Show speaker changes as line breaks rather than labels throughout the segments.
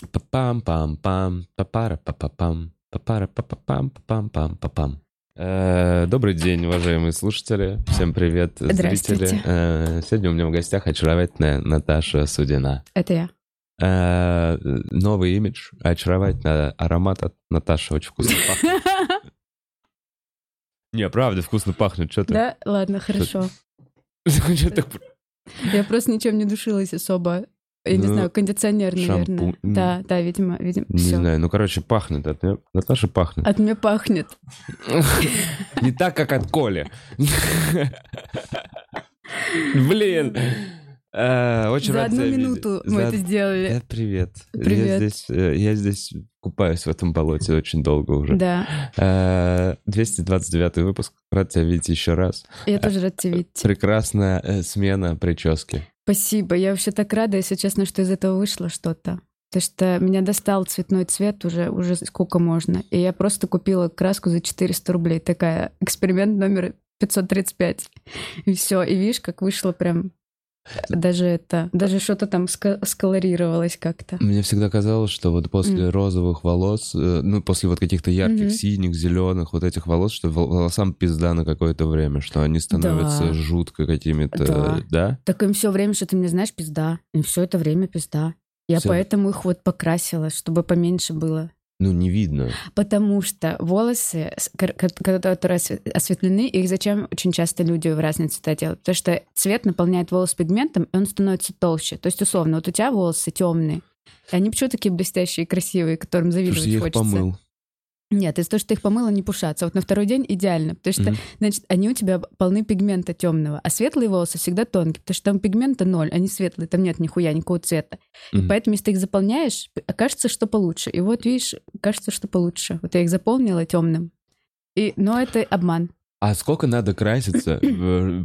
Пам-пам-пам, папара-папа-пам, папара-папа-пам-пам-пам-пам. Э, Добрый день, уважаемые слушатели. Всем привет, зрители. Э, Сегодня у меня в гостях очаровательная Наташа Судина.
Это я.
Э, Новый имидж, очаровательный аромат от Наташи, очень вкусно пахнет. Не, правда, вкусно пахнет, что ты?
Да? Ладно, хорошо. Я просто ничем не душилась особо. Я не
Ну,
знаю, кондиционер, наверное.
шампунь.
Да, да, видимо, видимо,
Не
все.
знаю, ну, короче, пахнет от неё. Наташа пахнет.
От меня пахнет.
Не так, как от Коли. Блин. Э, Очень
За
рад
одну
тебя видеть.
минуту мы
За-
это сделали.
Привет.
Привет.
э, я здесь купаюсь в этом болоте очень долго уже.
Да,
Э, 229 выпуск. Рад тебя видеть еще раз.
я тоже рад тебя видеть.
Прекрасная э, смена прически.
Спасибо. Я вообще так рада, если честно, что из этого вышло что-то. Потому что меня достал цветной цвет уже, уже сколько можно. И я просто купила краску за 400 рублей. Такая эксперимент номер 535. И все. И видишь, как вышло прям даже это, даже что-то там сколорировалось как-то.
Мне всегда казалось, что вот после розовых волос, э, ну, после вот каких-то ярких
Мгм.
синих, зеленых, вот этих волос, что вол- волосам пизда на какое-то время, что они становятся
Да.
жутко какими-то,
Да.
да?
Так им все время, что ты мне знаешь, пизда. Им все это время пизда. Я
Всё.
поэтому их вот покрасила, чтобы поменьше было.
Ну, не видно.
Потому что волосы, которые осве- осветлены, их зачем очень часто люди в разные цвета делают? Потому что цвет наполняет волос пигментом, и он становится толще. То есть, условно, вот у тебя волосы темные, и они почему такие блестящие и красивые, которым завидовать
что я их
хочется?
помыл.
Нет, из-за того, что ты их помыла, не пушатся. Вот на второй день идеально, потому что,
Мгм.
значит, они у тебя полны пигмента темного, а светлые волосы всегда тонкие, потому что там пигмента ноль, они светлые, там нет нихуя никакого цвета. И
Мгм.
поэтому, если ты их заполняешь, кажется, что получше. И вот, видишь, кажется, что получше. Вот я их заполнила темным. И, но это обман.
А сколько надо краситься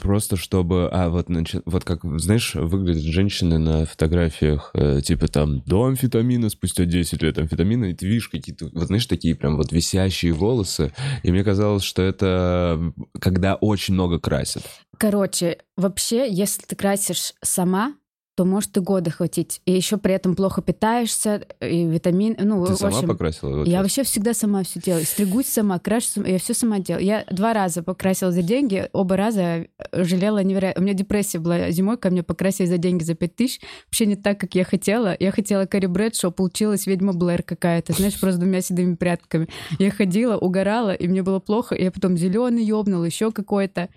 просто чтобы, а вот значит, вот как знаешь, выглядят женщины на фотографиях, э, типа там до амфетамина спустя 10 лет амфетамина, и ты видишь какие-то, вот знаешь, такие прям вот висящие волосы, и мне казалось, что это когда очень много красят.
Короче, вообще, если ты красишь сама, то может и года хватить. И еще при этом плохо питаешься, и витамин... Ну,
Ты
в
сама
общем,
покрасила? Вот
Я вообще всегда сама все делаю. Стригусь сама, крашу сама, я все сама делаю. Я два раза покрасила за деньги, оба раза э, жалела невероятно. У меня депрессия была зимой, ко мне покрасили за деньги за пять тысяч. Вообще не так, как я хотела. Я хотела Кэрри Брэдшоу, получилась ведьма Блэр какая-то, знаешь, просто двумя седыми прядками. Я ходила, угорала, и мне было плохо. И я потом зеленый ёбнула, еще какой-то.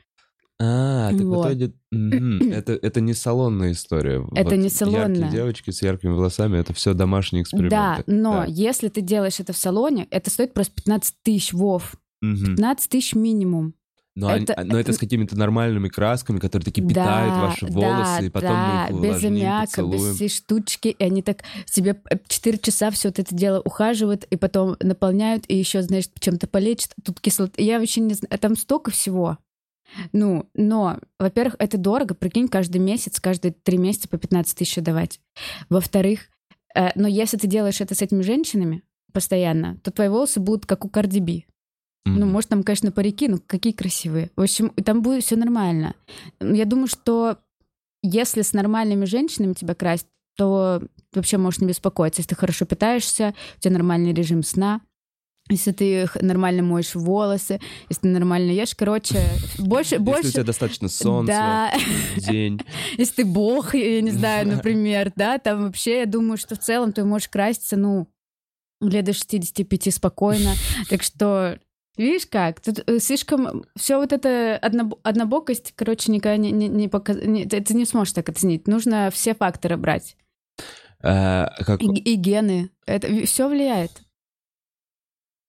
А, так
Вот.
в итоге это, это не салонная история.
Это не
Яркие
салонная.
девочки с яркими волосами, это все домашние эксперименты.
Да, но
Да.
если ты делаешь это в салоне, это стоит просто 15 тысяч, Вов.
Мгм.
15 тысяч минимум.
Но, они-
Это-
но это с какими-то нормальными красками, которые такие питают
Да,
ваши
да,
волосы, и потом
да,
мы их
без аммиака, без всей штучки, и они так себе 4 часа все вот это дело ухаживают, и потом наполняют, и еще, знаешь, чем-то полечат, тут кислот. Я вообще не знаю, там столько всего. Ну, но, во-первых, это дорого, прикинь, каждый месяц, каждые три месяца по 15 тысяч давать. Во-вторых, э, но если ты делаешь это с этими женщинами постоянно, то твои волосы будут как у Карди Би. Ну, может, там, конечно, парики, но какие красивые. В общем, там будет все нормально. Я думаю, что если с нормальными женщинами тебя красить, то вообще можешь не беспокоиться. Если ты хорошо питаешься, у тебя нормальный режим сна, если ты нормально моешь волосы, если ты нормально ешь, короче, больше,
Если у
больше...
тебя достаточно солнца
Да,
день.
если ты бог, я не знаю, например, да, там вообще, я думаю, что в целом ты можешь краситься, ну, лет до 65 спокойно. Так что, видишь как, тут э, слишком все вот это одноб- однобокость, короче, никогда не, не, не пока- не- ты ты не сможешь так оценить. Нужно все факторы брать.
А, как-
И, и гены. Это все влияет.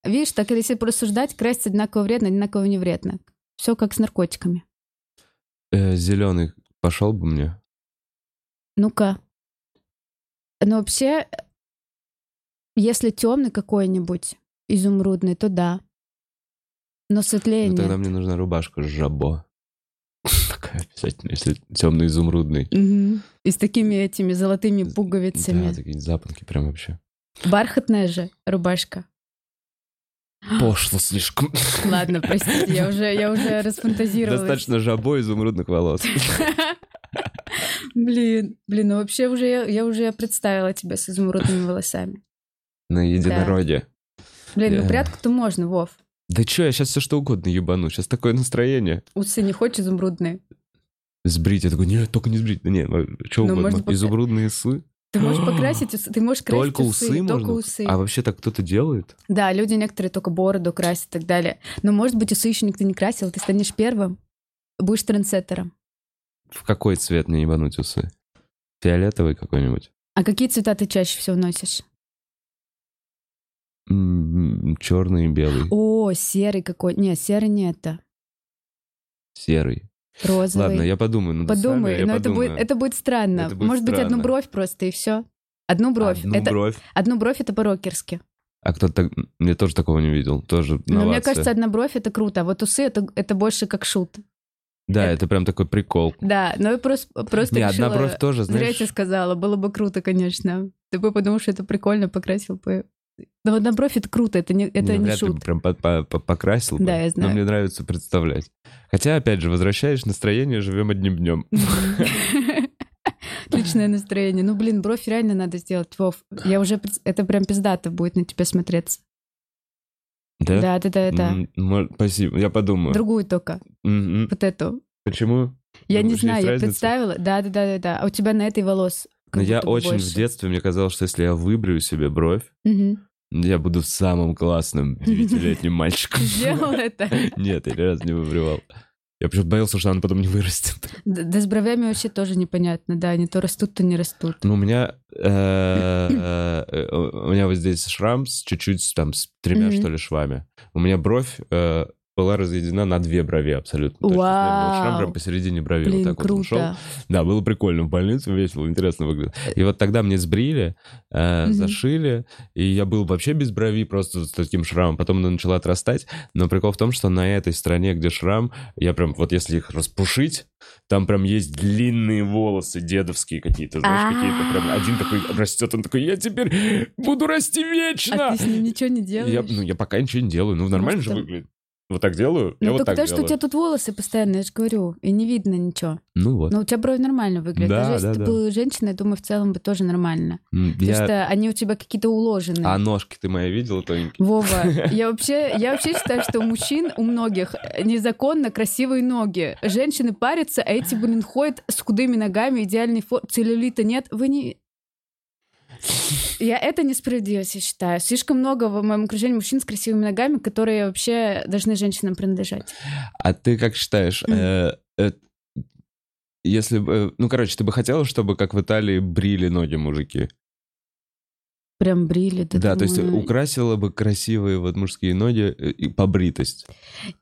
Видишь, так если просто ждать, краситься одинаково вредно, одинаково не вредно. Все как с наркотиками.
Зеленый пошел бы мне.
Ну-ка. Ну, вообще, если темный какой-нибудь, изумрудный, то да. Но светлее
Ну, тогда
нет.
мне нужна рубашка жабо. Такая обязательно, если темный изумрудный.
Мгм. И с такими этими золотыми
Да,
пуговицами.
такие запонки прям вообще.
Бархатная же рубашка.
Пошло слишком.
Ладно, простите, я уже, я уже расфантазировалась.
Достаточно жабо изумрудных волос.
Блин, блин, ну вообще уже я, я уже представила тебя с изумрудными волосами.
На единороге.
Блин, ну
Я-
прятку-то можно, Вов.
Да чё, я сейчас все что угодно ебану. Сейчас такое настроение.
Усы не хочешь изумрудные?
Сбрить. Я такой, нет, только не сбрить. Да нет, что
Ну,
угодно.
можно пока-
Изумрудные усы.
Ты можешь покрасить усы, ты можешь красить
Только усы
только
можно?
усы.
А вообще так кто-то делает?
Да, люди некоторые только бороду красят и так далее. Но, может быть, усы еще никто не красил, ты станешь первым, будешь трендсеттером.
В какой цвет мне ебануть усы? Фиолетовый какой-нибудь?
А какие цвета ты чаще всего носишь?
Черный и белый.
О, серый какой. Нет, серый не это.
Серый.
Розовый.
Ладно, я подумаю. усами,
Подумай,
я
но это будет,
подумаю.
это будет странно.
Это будет
Может быть, одну
странно.
бровь просто и все. Одну бровь.
Одну
это,
бровь.
одну бровь это по-рокерски.
А кто-то. Я тоже такого не видел. Тоже
Но мне
новация.
кажется, одна бровь это круто, а вот усы это, это больше как шут.
Да,
это-
это прям такой прикол.
Да, но я просто, просто
Не,
решила...
одна бровь тоже,
Зря я
знаешь...
тебе сказала, было бы круто, конечно. Ты бы подумал, что это прикольно, покрасил бы. Но одна бровь это круто, это не, это
не,
не
вряд ли бы
шут.
прям по- по- по- покрасил бы.
Да, я знаю.
Но мне нравится представлять. Хотя, опять же, возвращаешь настроение, живем одним днем.
Отличное настроение. Ну, блин, бровь реально надо сделать, Вов. Я уже... Это прям пиздато будет на тебя смотреться.
Да?
Да, да, да, да.
М, Спасибо, я подумаю.
Другую только. Вот эту.
Почему?
Я не
Думаешь,
знаю, я
разница?
представила. Да, да, да, да, да. А у тебя на этой волос.
Но Ну, я очень
больше.
в детстве, мне казалось, что если я выбрю себе бровь. Я буду самым классным девятилетним мальчиком.
Сделал это.
Нет, я ни разу не выбривал. Я почему-то боялся, что она потом не вырастет.
Да, да с бровями вообще тоже непонятно, да, они то растут, то не растут.
Ну, у меня... э, э, У меня вот здесь шрам с чуть-чуть, там, с тремя, что ли, швами. У меня бровь э, была разъединена на две брови абсолютно. точно. У меня был шрам
Вау.
прям посередине брови.
Блин,
вот так вот он шел.
круто.
Да, было прикольно в больнице, весело, интересно выглядит. И вот тогда мне сбрили, э,
Мгм.
зашили, и я был вообще без брови, просто с таким шрамом. Потом она начала отрастать. Но прикол в том, что на этой стороне, где шрам, я прям, вот если их распушить, там прям есть длинные волосы дедовские какие-то, знаешь, какие-то прям один такой растет, он такой, я теперь буду расти вечно.
А ты с ним ничего не
Я,
делаешь?
ну, я пока ничего не делаю. Ну, нормально же выглядит. Вот так делаю, я
Ну,
вот
только
так
то, что у
делаю.
тебя тут волосы постоянно, я же говорю, и не видно ничего.
Ну вот.
Но у тебя брови нормально выглядят.
Да,
Даже если
да,
ты
да.
была женщина, я думаю, в целом бы тоже нормально.
М,
Потому
я-
что они у тебя какие-то уложенные.
А ножки ты мои видела тоненькие?
Вова, я вообще, я вообще считаю, что у мужчин, у многих незаконно красивые ноги. Женщины парятся, а эти, блин, ходят с худыми ногами, идеальной формы. Целлюлита нет. Вы не... Я это несправедливость, я считаю. Слишком много в моем окружении мужчин с красивыми ногами, которые вообще должны женщинам принадлежать.
А ты как считаешь, э, э, если бы... э, Ну, короче, ты бы хотела, чтобы, как в Италии, брили ноги мужики?
Прям брили. Да,
Да, то есть
думаю.
украсила бы красивые вот мужские ноги э, и побритость.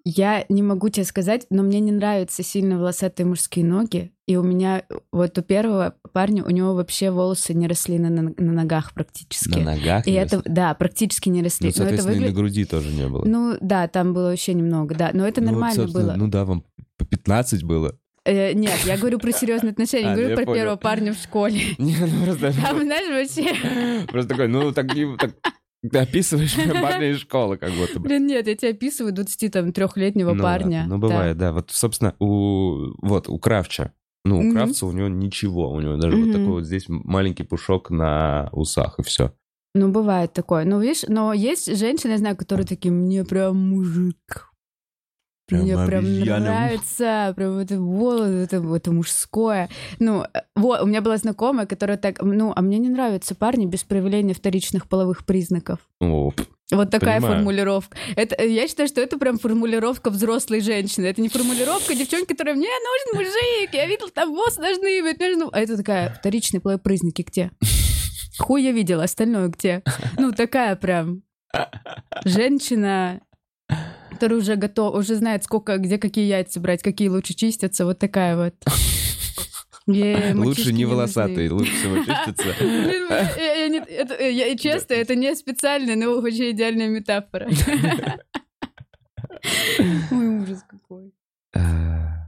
Я не могу тебе сказать, но мне не нравятся сильно волосатые мужские ноги. И у меня, вот у первого парня, у него вообще волосы не росли на, на- на ногах практически.
На ногах?
И
не
это,
росли?
да, практически не
Ну,
росли. но это
соответственно, и на груди тоже не было.
Ну, да, там было вообще немного, да. Но это
Ну, вот,
нормально
собственно,
было.
Ну да, вам по 15 было.
Э, нет, я говорю про серьезные отношения,
А, ну,
говорю
я
про первого парня в школе.
Не, ну просто...
Там, знаешь, вообще...
Просто такой, ну, так, ты описываешь прям парня из школы, как будто бы.
Блин, нет, я тебе описываю 23-летнего
Ну
парня.
ладно, Ну,
Да.
бывает, да. Вот, собственно, у... Вот, у Кравча. Ну, у
Мгм.
Кравца у него ничего. У него даже вот
Мгм.
такой вот здесь маленький пушок на усах, и все.
Ну, бывает такое. Ну, видишь, но есть женщины, я знаю, которые такие, мне прям мужик.
Прям
Мне прям
обезьяна.
нравится, прям это волос, это, это мужское. Ну, вот, у меня была знакомая, которая так, ну, а мне не нравятся парни без проявления вторичных половых признаков.
О,
Вот такая
Понимаю.
формулировка. Это, я считаю, что это прям формулировка взрослой женщины. Это не формулировка девчонки, которая мне нужен мужик, я видел, там волосы должны быть. нужно-». А это такая вторичные половые признаки где? Хуй я видела, остальное где? Ну, такая прям женщина, которая уже готова, уже знает, сколько, где какие яйца брать, какие лучше чистятся, вот такая вот.
Лучше не
нужны.
волосатый, лучше всего чистится.
Честно, это не специально, но очень идеальная метафора. Ой, ужас какой.
А,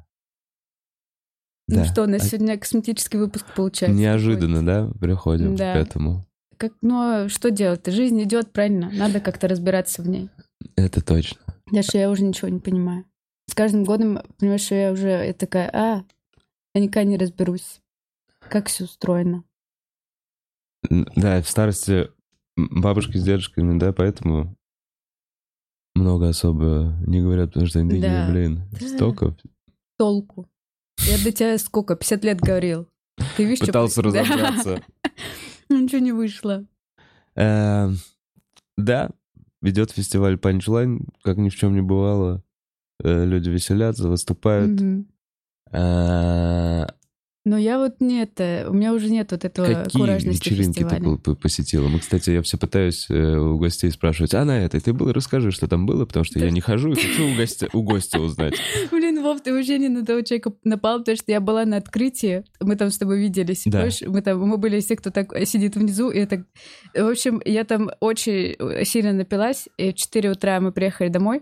Ну что, у нас
А
сегодня косметический выпуск получается.
Неожиданно, да, приходим к этому.
Как, ну, а что делать-то? Жизнь идет, правильно? Надо как-то разбираться в ней.
Это точно.
Даже я уже ничего не понимаю. С каждым годом, понимаешь, что я уже я такая, а, Я никогда не разберусь, как все устроено.
Да, в старости бабушки с дедушками, да, поэтому много особо не говорят, потому что они такие,
Да.
блин, столько.
Толку. Я до тебя сколько? 50 лет говорил. Ты видишь,
Пытался
что... Да.
разобраться.
Ничего не вышло.
Э, Да, ведет фестиваль Панчлайн, как ни в чем не бывало. Э, Люди веселятся, выступают. Э,
Но я вот не это, у меня уже нет вот этого
Какие
куражности
вечеринки ты
фестиваля.
по- посетила? Мы, кстати, я все пытаюсь э, у гостей спрашивать, а на этой ты был? Расскажи, что там было, потому что я не хожу и хочу у гостя, у гостя узнать.
Блин, Вов, ты вообще не на того человека напал, потому что я была на открытии, мы там с тобой виделись,
Да.
помнишь? Мы там, мы были тех, кто так сидит внизу, и это... В общем, я там очень сильно напилась, и в 4 утра мы приехали домой.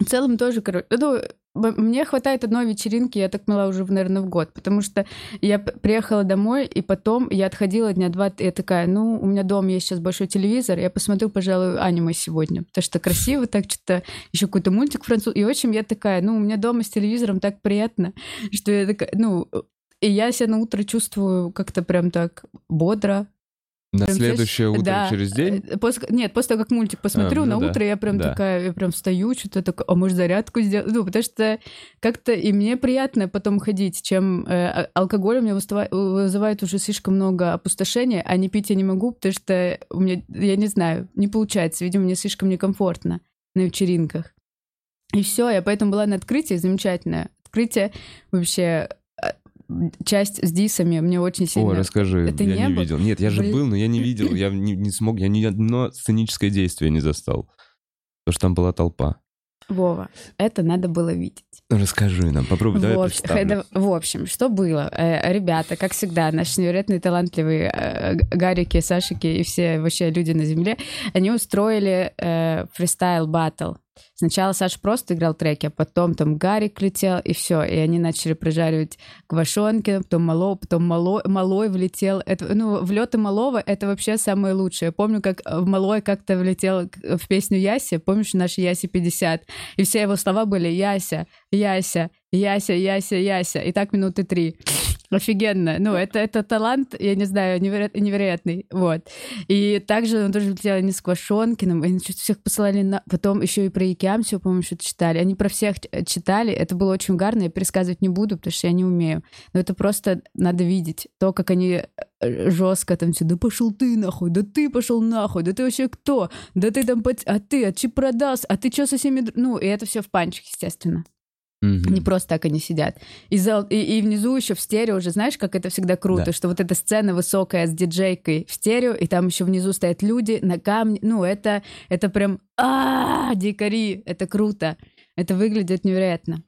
В целом тоже, короче, ну, мне хватает одной вечеринки, я так мала уже, наверное, в год, потому что я приехала домой, и потом я отходила дня два, и я такая, ну, у меня дома есть сейчас большой телевизор, я посмотрю, пожалуй, аниме сегодня, потому что красиво так, что-то еще какой-то мультик француз. И в общем, я такая, ну, у меня дома с телевизором так приятно, что я такая, ну, и я себя на утро чувствую как-то прям так бодро.
На
Прям,
следующее
знаешь,
утро
да,
через день?
э, После, нет, после того, как мультик посмотрю,
А, ну
на
да,
утро я прям
да.
такая, я прям встаю, что-то такое, а может зарядку сделать? Ну, потому что как-то и мне приятно потом ходить, чем э, а- алкоголь у меня выстава- вызывает уже слишком много опустошения, а не пить я не могу, потому что у меня, я не знаю, не получается, видимо, мне слишком некомфортно на вечеринках. И все, я поэтому была на открытии, замечательное открытие, вообще э, часть с дисами мне очень сильно...
О, расскажи,
Это
я
не
не
был?
видел. Нет, я же
Блин.
был, но я не видел, я не, не смог, я ни одно сценическое действие не застал. Потому что там была толпа.
Вова, это надо было видеть.
Расскажи нам, попробуй, давай
в, общем, да, в общем, что было? Э, Ребята, как всегда, наши невероятные талантливые э, Гарики, Сашики и все вообще люди на земле, они устроили э, фристайл баттл. Сначала Саша просто играл треки, а потом там Гарик летел, и все. И они начали прожаривать квашонки, потом мало, потом мало, малой влетел. Это, ну, влеты малого — это вообще самое лучшее. Я помню, как в малой как-то влетел к- в песню Яси, помнишь, наш Яси 50? И все его слова были «Яся, Яся, Яся, Яся, Яся». И так минуты три. Офигенно. Ну, это, это талант, я не знаю, неверо- невероятный. Вот. И также он тоже летел не с Квашонкиным, они что-то всех посылали на... Потом еще и про Икеам все, по-моему, что-то читали. Они про всех читали. Это было очень угарно, я пересказывать не буду, потому что я не умею. Но это просто надо видеть. То, как они жестко там все, да пошел ты нахуй, да ты пошел нахуй, да ты вообще кто? Да ты там, под- а ты, а че продас, а ты что со всеми... др-?» Ну, и это все в панчах, естественно. Не просто так они сидят. И, зал, и, и внизу еще в стерео уже, знаешь, как это всегда круто,
Да.
что вот эта сцена высокая с диджейкой в стерео, и там еще внизу стоят люди на камне. Ну, это, это прям а дикари, это круто. Это выглядит невероятно.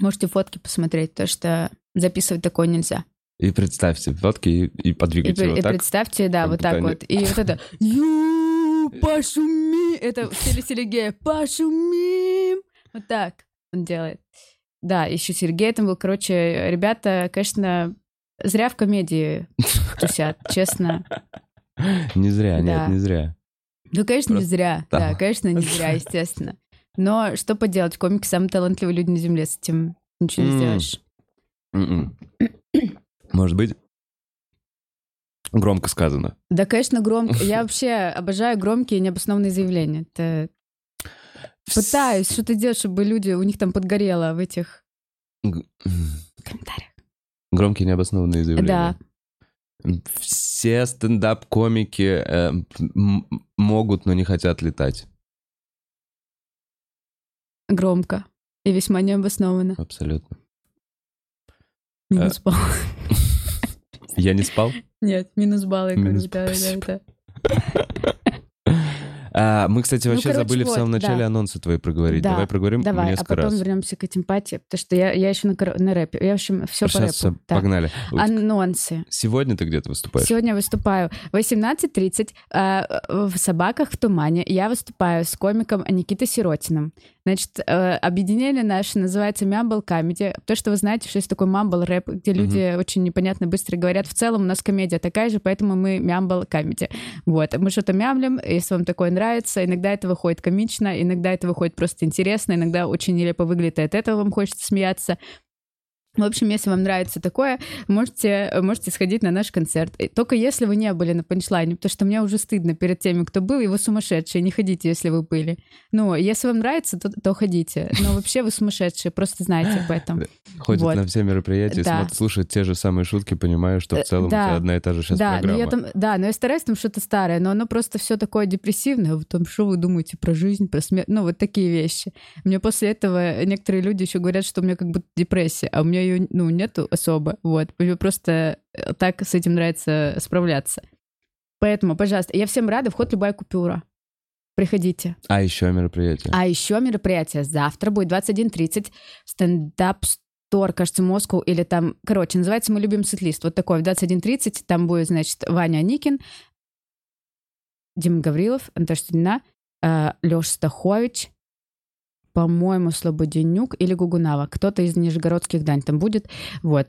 Можете фотки посмотреть, потому что записывать такое нельзя.
И представьте фотки и, и
И,
подвигайте
пре-
его
и
так.
представьте, да, вот так
они-
вот. И вот это «Ю, пошуми!» Это в стиле Сергея «Пошумим!» Вот так он делает. Да, еще Сергей там был. Короче, ребята, конечно, зря в комедии тусят, честно.
Не зря, нет, не зря.
Ну, конечно, не зря. Да, конечно, не зря, естественно. Но что поделать, комики самые талантливые люди на Земле, с этим ничего не сделаешь.
М-м. Может быть, громко сказано.
Да, конечно, громко. Я вообще обожаю громкие необоснованные заявления. Это Пытаюсь что-то делать, чтобы люди, у них там подгорело в этих комментариях.
Громкие необоснованные заявления.
Да.
Все стендап-комики э, могут, но не хотят летать.
Громко. И весьма необоснованно.
Абсолютно.
Минус балл.
Я не спал?
Нет, минус балл, я говорю.
Минус, спасибо.
да.
А, мы, кстати,
Ну,
вообще
короче,
забыли в
вот,
самом начале
да.
анонсы твои проговорить.
Да,
Давай проговорим
Давай, а
несколько
потом
раз.
вернемся к эмпатии, потому что я, я еще на, на рэпе. Я, в общем, все по
Сейчас
рэпу. Так.
погнали.
Анонсы.
Сегодня ты где-то выступаешь?
Сегодня я выступаю в 18.30 э, в «Собаках в тумане». Я выступаю с комиком Никитой Сиротиным. Значит, э, объединение наше называется Мямбл Comedy. То, что вы знаете, что есть такой mumble rap, где люди очень непонятно быстро говорят. В целом у нас комедия такая же, поэтому мы Мямбл Comedy. Вот. Мы что-то мямлим, если вам такое нравится. Иногда это выходит комично, иногда это выходит просто интересно, иногда очень нелепо выглядит, и от этого вам хочется смеяться. В общем, если вам нравится такое, можете, можете сходить на наш концерт. Только если вы не были на панчлайне, потому что мне уже стыдно перед теми, кто был, и вы сумасшедшие, не ходите, если вы были. Ну, если вам нравится, то, то ходите. Но вообще вы сумасшедшие, просто знайте об этом.
Ходит
Вот.
на все мероприятия,
Да.
смотрит, слушает те же самые шутки, понимая, что в
Э,
целом
да.
тебя одна и та же сейчас
да, но
программа.
я там, да, но я стараюсь там что-то старое, но оно просто все такое депрессивное. Вот там, что вы думаете про жизнь, про смерть? Ну, вот такие вещи. Мне после этого некоторые люди еще говорят, что у меня как будто депрессия, а у меня ее, ну, нету особо. Вот. Мне просто э, так с этим нравится справляться. Поэтому, пожалуйста, я всем рада, вход любая купюра. Приходите.
А еще мероприятие.
А еще мероприятие завтра будет 21.30. Стендап Стор, кажется, Москву или там... Короче, называется «Мы любим сет-лист». Вот такой в 21.30. Там будет, значит, Ваня Аникин, Дима Гаврилов, Антош Студина, Леша Стахович, по-моему, Слободенюк или Гугунава. Кто-то из нижегородских дань там будет. Вот.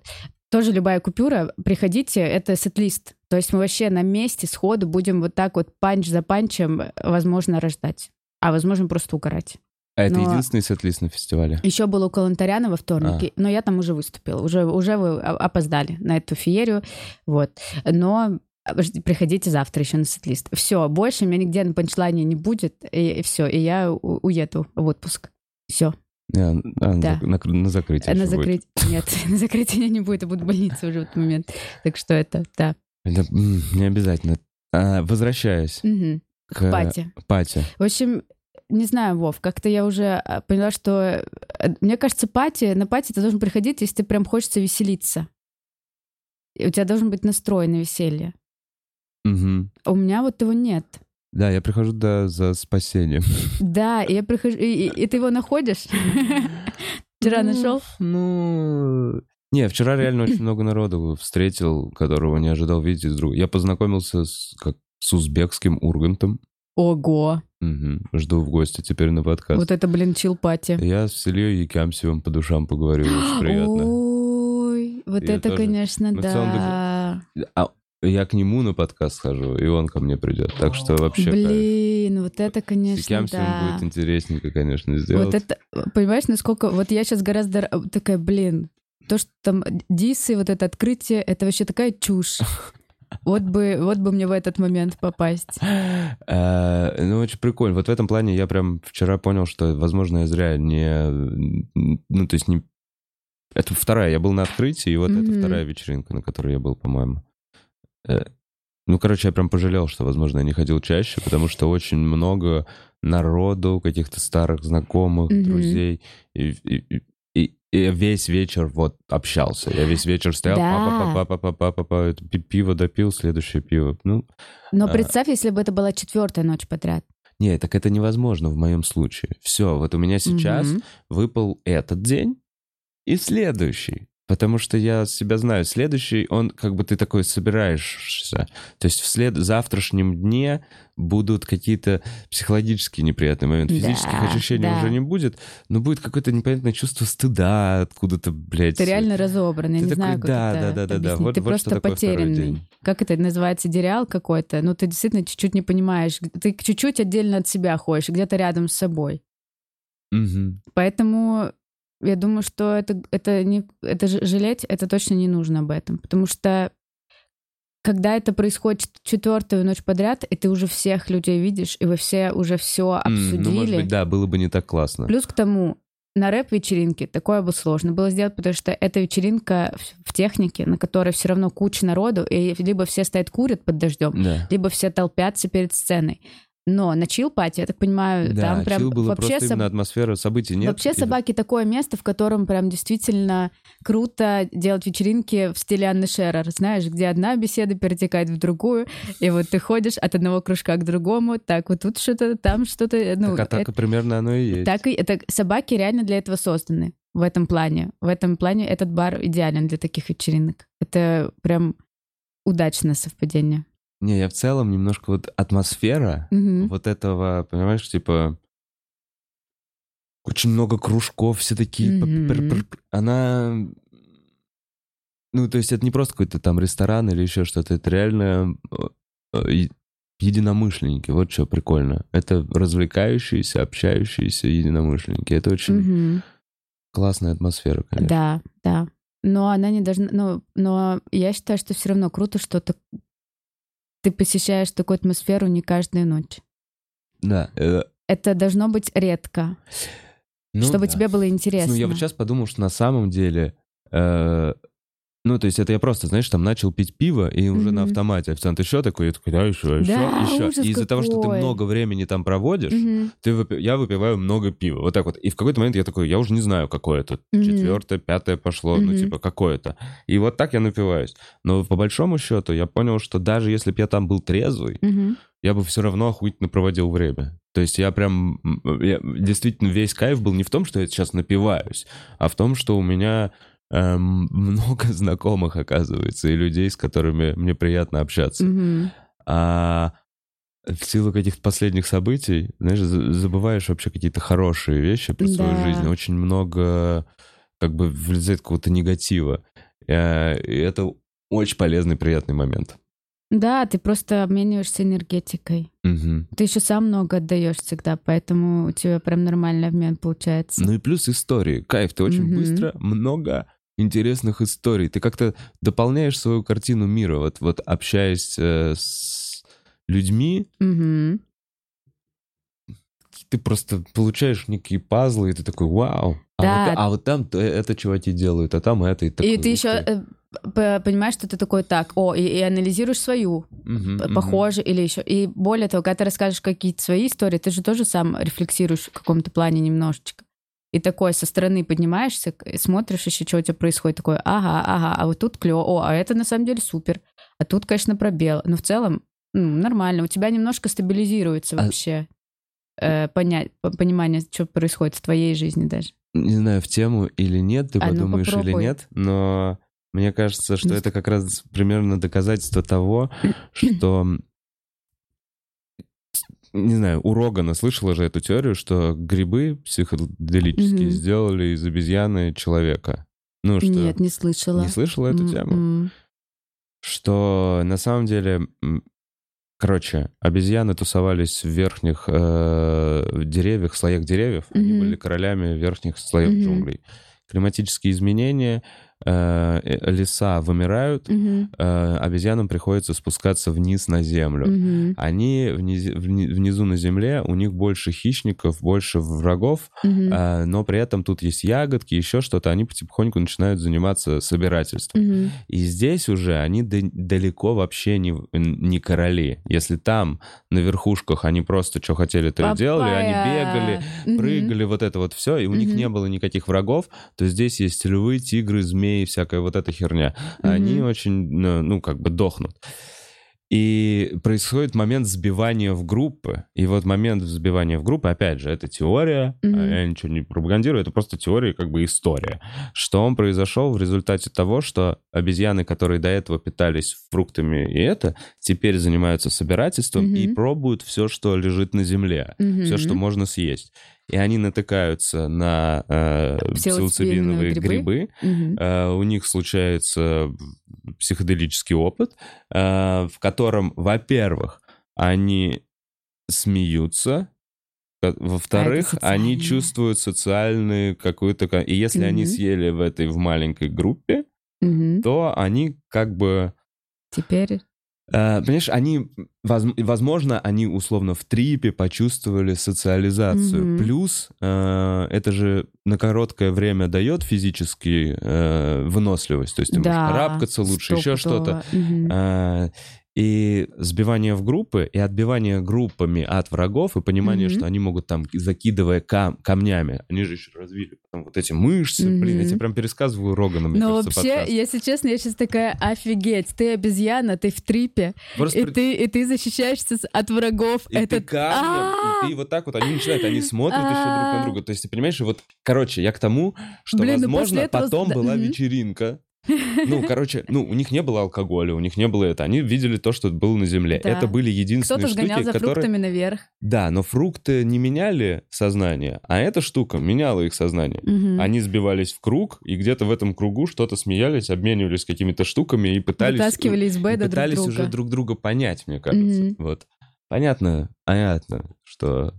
Тоже любая купюра, приходите, это сет-лист. То есть мы вообще на месте сходу будем вот так вот панч за панчем, возможно, рождать. А возможно, просто угорать.
А это
но-
единственный сет-лист на фестивале?
Еще был у Калантаряна во вторник, но я там уже выступила. Уже, уже вы опоздали на эту феерию. Вот. Но приходите завтра еще на сет-лист. Все, больше меня нигде на панчлайне не будет. И, все, и я у- уеду в отпуск. Все.
А, а,
Да.
на, на- на закрытие
на
ещё будет.
закрытие... Нет, на закрытие не будет, я буду в больнице уже в этот момент. Так что это, да.
Это, не обязательно. А, возвращаясь
Мгм.
к
Пати.
Пати.
В общем, не знаю, Вов, как-то я уже а, поняла, что... э, Мне кажется, пати, на пати ты должен приходить, если ты прям хочется веселиться. И у тебя должен быть настрой на веселье.
Мгм.
А у меня вот его нет.
Да, я прихожу да, за спасением.
Да, я прихожу... И, и- и ты его находишь? Вчера
Ну,
нашел?
Ну... Не, вчера реально очень много народу встретил, которого не ожидал видеть из друга. Я познакомился с, как, с узбекским Ургантом.
Ого!
Мгм. Жду в гости теперь на подкаст.
Вот это, блин, чил-пати.
Я с Ильей Якамсевым по душам поговорил, очень приятно.
Ой, вот это, конечно, да.
А я к нему на подкаст схожу, и он ко мне придет. Так что вообще кайф.
Блин, вот это,
С
конечно,
Якамсевым
да.
будет интересненько, конечно, сделать.
Вот это, понимаешь, насколько... Вот я сейчас гораздо такая, блин, то, что там дисы, вот это открытие, это вообще такая чушь. Вот бы, вот бы мне в этот момент попасть.
Э, Ну, очень прикольно. Вот в этом плане я прям вчера понял, что, возможно, я зря не... Ну, то есть не... Это вторая. Я был на открытии, и вот это вторая вечеринка, на которой я был, по-моему. Э, Ну, короче, я прям пожалел, что, возможно, я не ходил чаще, потому что очень много народу, каких-то старых знакомых,
Мгм.
друзей. И, и- и- и- весь вечер вот общался. Я весь вечер стоял,
Да.
папа, папа, папа, папа, папа, пиво допил, следующее пиво. Ну,
Но
А.
представь, если бы это была четвертая ночь подряд.
Не, так это невозможно в моем случае. Все, вот у меня сейчас
Мгм.
выпал этот день и следующий. Потому что я себя знаю. Следующий, он как бы ты такой собираешься. То есть в след... завтрашнем дне будут какие-то психологические неприятные моменты.
Да,
Физических ощущений
да.
уже не будет, но будет какое-то непонятное чувство стыда откуда-то, блядь.
Ты реально разобранный,
Ты
не
такой,
знаю, как
да,
это
да, да, да, да. Вот-
ты
вот
просто потерянный. Как это называется, дереал какой-то? Ну, ты действительно чуть-чуть не понимаешь. Ты чуть-чуть отдельно от себя ходишь, где-то рядом с собой.
Мгм.
Поэтому я думаю, что это, это, не, это жалеть, это точно не нужно об этом. Потому что когда это происходит четвертую ночь подряд, и ты уже всех людей видишь, и вы все уже все обсудили.
Ну, может быть, да, было бы не так классно.
Плюс к тому, на рэп-вечеринке такое бы сложно было сделать, потому что это вечеринка в- в технике, на которой все равно куча народу, и либо все стоят курят под дождем,
Да.
либо все толпятся перед сценой. Но на чил-пати, я так понимаю,
Да,
там прям
было
вообще
просто
соб-
именно атмосфера событий нет.
Вообще
И-
собаки такое место, в котором прям действительно круто делать вечеринки в стиле Анны Шерер, знаешь, где одна беседа перетекает в другую, и вот ты ходишь от одного кружка к другому, так вот тут что-то, там что-то, ну,
так, а так
это-
примерно оно и есть.
так и это собаки реально для этого созданы в этом плане. В этом плане этот бар идеален для таких вечеринок. Это прям удачное совпадение.
Не, я в целом немножко вот атмосфера
Мгм.
вот этого, понимаешь, типа очень много кружков, все такие, пр- она, ну то есть это не просто какой-то там ресторан или еще что-то, это реально э, э, единомышленники, вот что прикольно. Это развлекающиеся, общающиеся единомышленники. Это очень
Мгм.
классная атмосфера, конечно.
Да, да. но она не должна... Ну, но я считаю, что все равно круто, что ты, посещаешь такую атмосферу не каждую ночь.
Да. э,
Это должно быть редко,
ну
чтобы
да.
тебе было интересно.
Ну, я вот сейчас подумал, что на самом деле... э, ну, то есть это я просто, знаешь, там начал пить пиво, и уже на
Мгм.
автомате официант еще такой, я такой, да, еще, еще,
Да,
еще. И из-за того, что ты много времени там проводишь,
Мгм.
ты выпи- я выпиваю много пива. Вот так вот. И в какой-то момент я такой, я уже не знаю, какое это.
Мгм.
Четвертое, пятое пошло, ну,
Мгм.
типа, какое-то. И вот так я напиваюсь. Но по большому счету я понял, что даже если бы я там был трезвый,
Мгм.
я бы все равно охуительно проводил время. То есть я прям... я- действительно, весь кайф был не в том, что я сейчас напиваюсь, а в том, что у меня эм, много знакомых, оказывается, и людей, с которыми мне приятно общаться.
Мгм.
А в силу каких-то последних событий, знаешь, за- забываешь вообще какие-то хорошие вещи про свою
Да.
жизнь. Очень много как бы влезает какого-то негатива. Э, И это очень полезный, приятный момент.
Да, ты просто обмениваешься энергетикой.
Мгм.
Ты еще сам много отдаешь всегда, поэтому у тебя прям нормальный обмен получается.
Ну и плюс истории. Кайф, ты очень
Мгм.
быстро, много интересных историй. Ты как-то дополняешь свою картину мира. Вот, вот общаясь э, с людьми,
Мгм.
ты просто получаешь некие пазлы, и ты такой, вау. А,
Да.
вот, а вот там то это чуваки делают, а там это. И, такой,
И ты еще
ты.
понимаешь, что ты такой так, о, и, и анализируешь свою,
мгм.
похоже или еще. И более того, когда ты расскажешь какие-то свои истории, ты же тоже сам рефлексируешь в каком-то плане немножечко. И такой со стороны поднимаешься, смотришь еще, что у тебя происходит, такой, ага, ага, а вот тут клево, о, а это на самом деле супер, а тут, конечно, пробел. Но в целом ну, нормально, у тебя немножко стабилизируется
А-
вообще э, понять, по- понимание, что происходит в твоей жизни даже.
Не знаю, в тему или нет, ты
А, ну,
подумаешь или
попробуй.
нет, но мне кажется, что
Ну,
это как раз примерно доказательство того, что... Не знаю, у Рогана слышала же эту теорию, что грибы психоделические
Мгм.
сделали из обезьяны человека. Ну что,
Нет, не слышала.
не слышала эту тему?
М-м.
Что на самом деле, короче, обезьяны тусовались в верхних э, деревьях, слоях деревьев. Они
Мгм.
были королями верхних слоев
Мгм.
джунглей. Климатические изменения, э, э, леса вымирают,
Мгм.
э, обезьянам приходится спускаться вниз на землю.
Мгм.
Они вниз- вни- внизу на земле, у них больше хищников, больше врагов,
Мгм.
э, но при этом тут есть ягодки, еще что-то, они потихоньку начинают заниматься собирательством.
Мгм.
И здесь уже они да- далеко вообще не, не короли. Если там на верхушках они просто что хотели, то и делали, они бегали,
Папая. Мгм.
прыгали, вот это вот все, и у них
Мгм.
не было никаких врагов, то здесь есть львы, тигры, змеи, всякая вот эта херня. Они
Мгм.
очень, ну, ну, как бы дохнут. И происходит момент сбивания в группы. И вот момент взбивания в группы, опять же, это теория,
Мгм.
я ничего не пропагандирую, это просто теория, и как бы история. Что он произошел в результате того, что обезьяны, которые до этого питались фруктами и это, теперь занимаются собирательством и
Мгм.
пробуют все, что лежит на земле,
Мгм.
все, что можно съесть. И они натыкаются на э,
Псилоцибиновые грибы.
грибы,
Мгм.
Э, у них случается психоделический опыт, э, в котором, во-первых, они смеются, э, во-вторых,
А,
они чувствуют социальную какую-то... И если они
Мгм.
съели в этой в маленькой группе,
Мгм.
то они как бы...
Теперь...
э, Понимаешь, они, воз- возможно, они условно в трипе почувствовали социализацию.
Мгм.
Плюс э, это же на короткое время дает физически э, выносливость. То есть ты можешь
Да,
карабкаться лучше, еще что-то.
Мгм.
И сбивание в группы, и отбивание группами от врагов, и понимание,
Мгм.
что они могут там, закидывая кам- камнями, они же еще развили потом вот эти мышцы, блин, я тебе прям пересказываю Рогана, мне
Но
кажется,
вообще,
подкаст.
если честно, я сейчас такая, офигеть, ты обезьяна, ты в трипе,
Просто
и ты, и ты защищаешься от врагов.
И ты
Это...
камнем, и ты вот так вот, они начинают, они смотрят еще друг на друга. То есть ты понимаешь, вот, короче, я к тому, что,
ну
возможно, потом была вечеринка. Ну, короче, ну, у них не было алкоголя, у них не было это. Они видели то, что было на земле.
Да.
Это были единственные
Кто-то
штуки,
сгонял за
которые...
фруктами наверх.
Да, но фрукты не меняли сознание, а эта штука меняла их сознание.
Мгм.
Они сбивались в круг, и где-то в этом кругу что-то смеялись, обменивались какими-то штуками и пытались...
Вытаскивали из беда друг
пытались
друга.
уже друг друга понять, мне кажется.
Мгм.
Вот. Понятно, понятно, что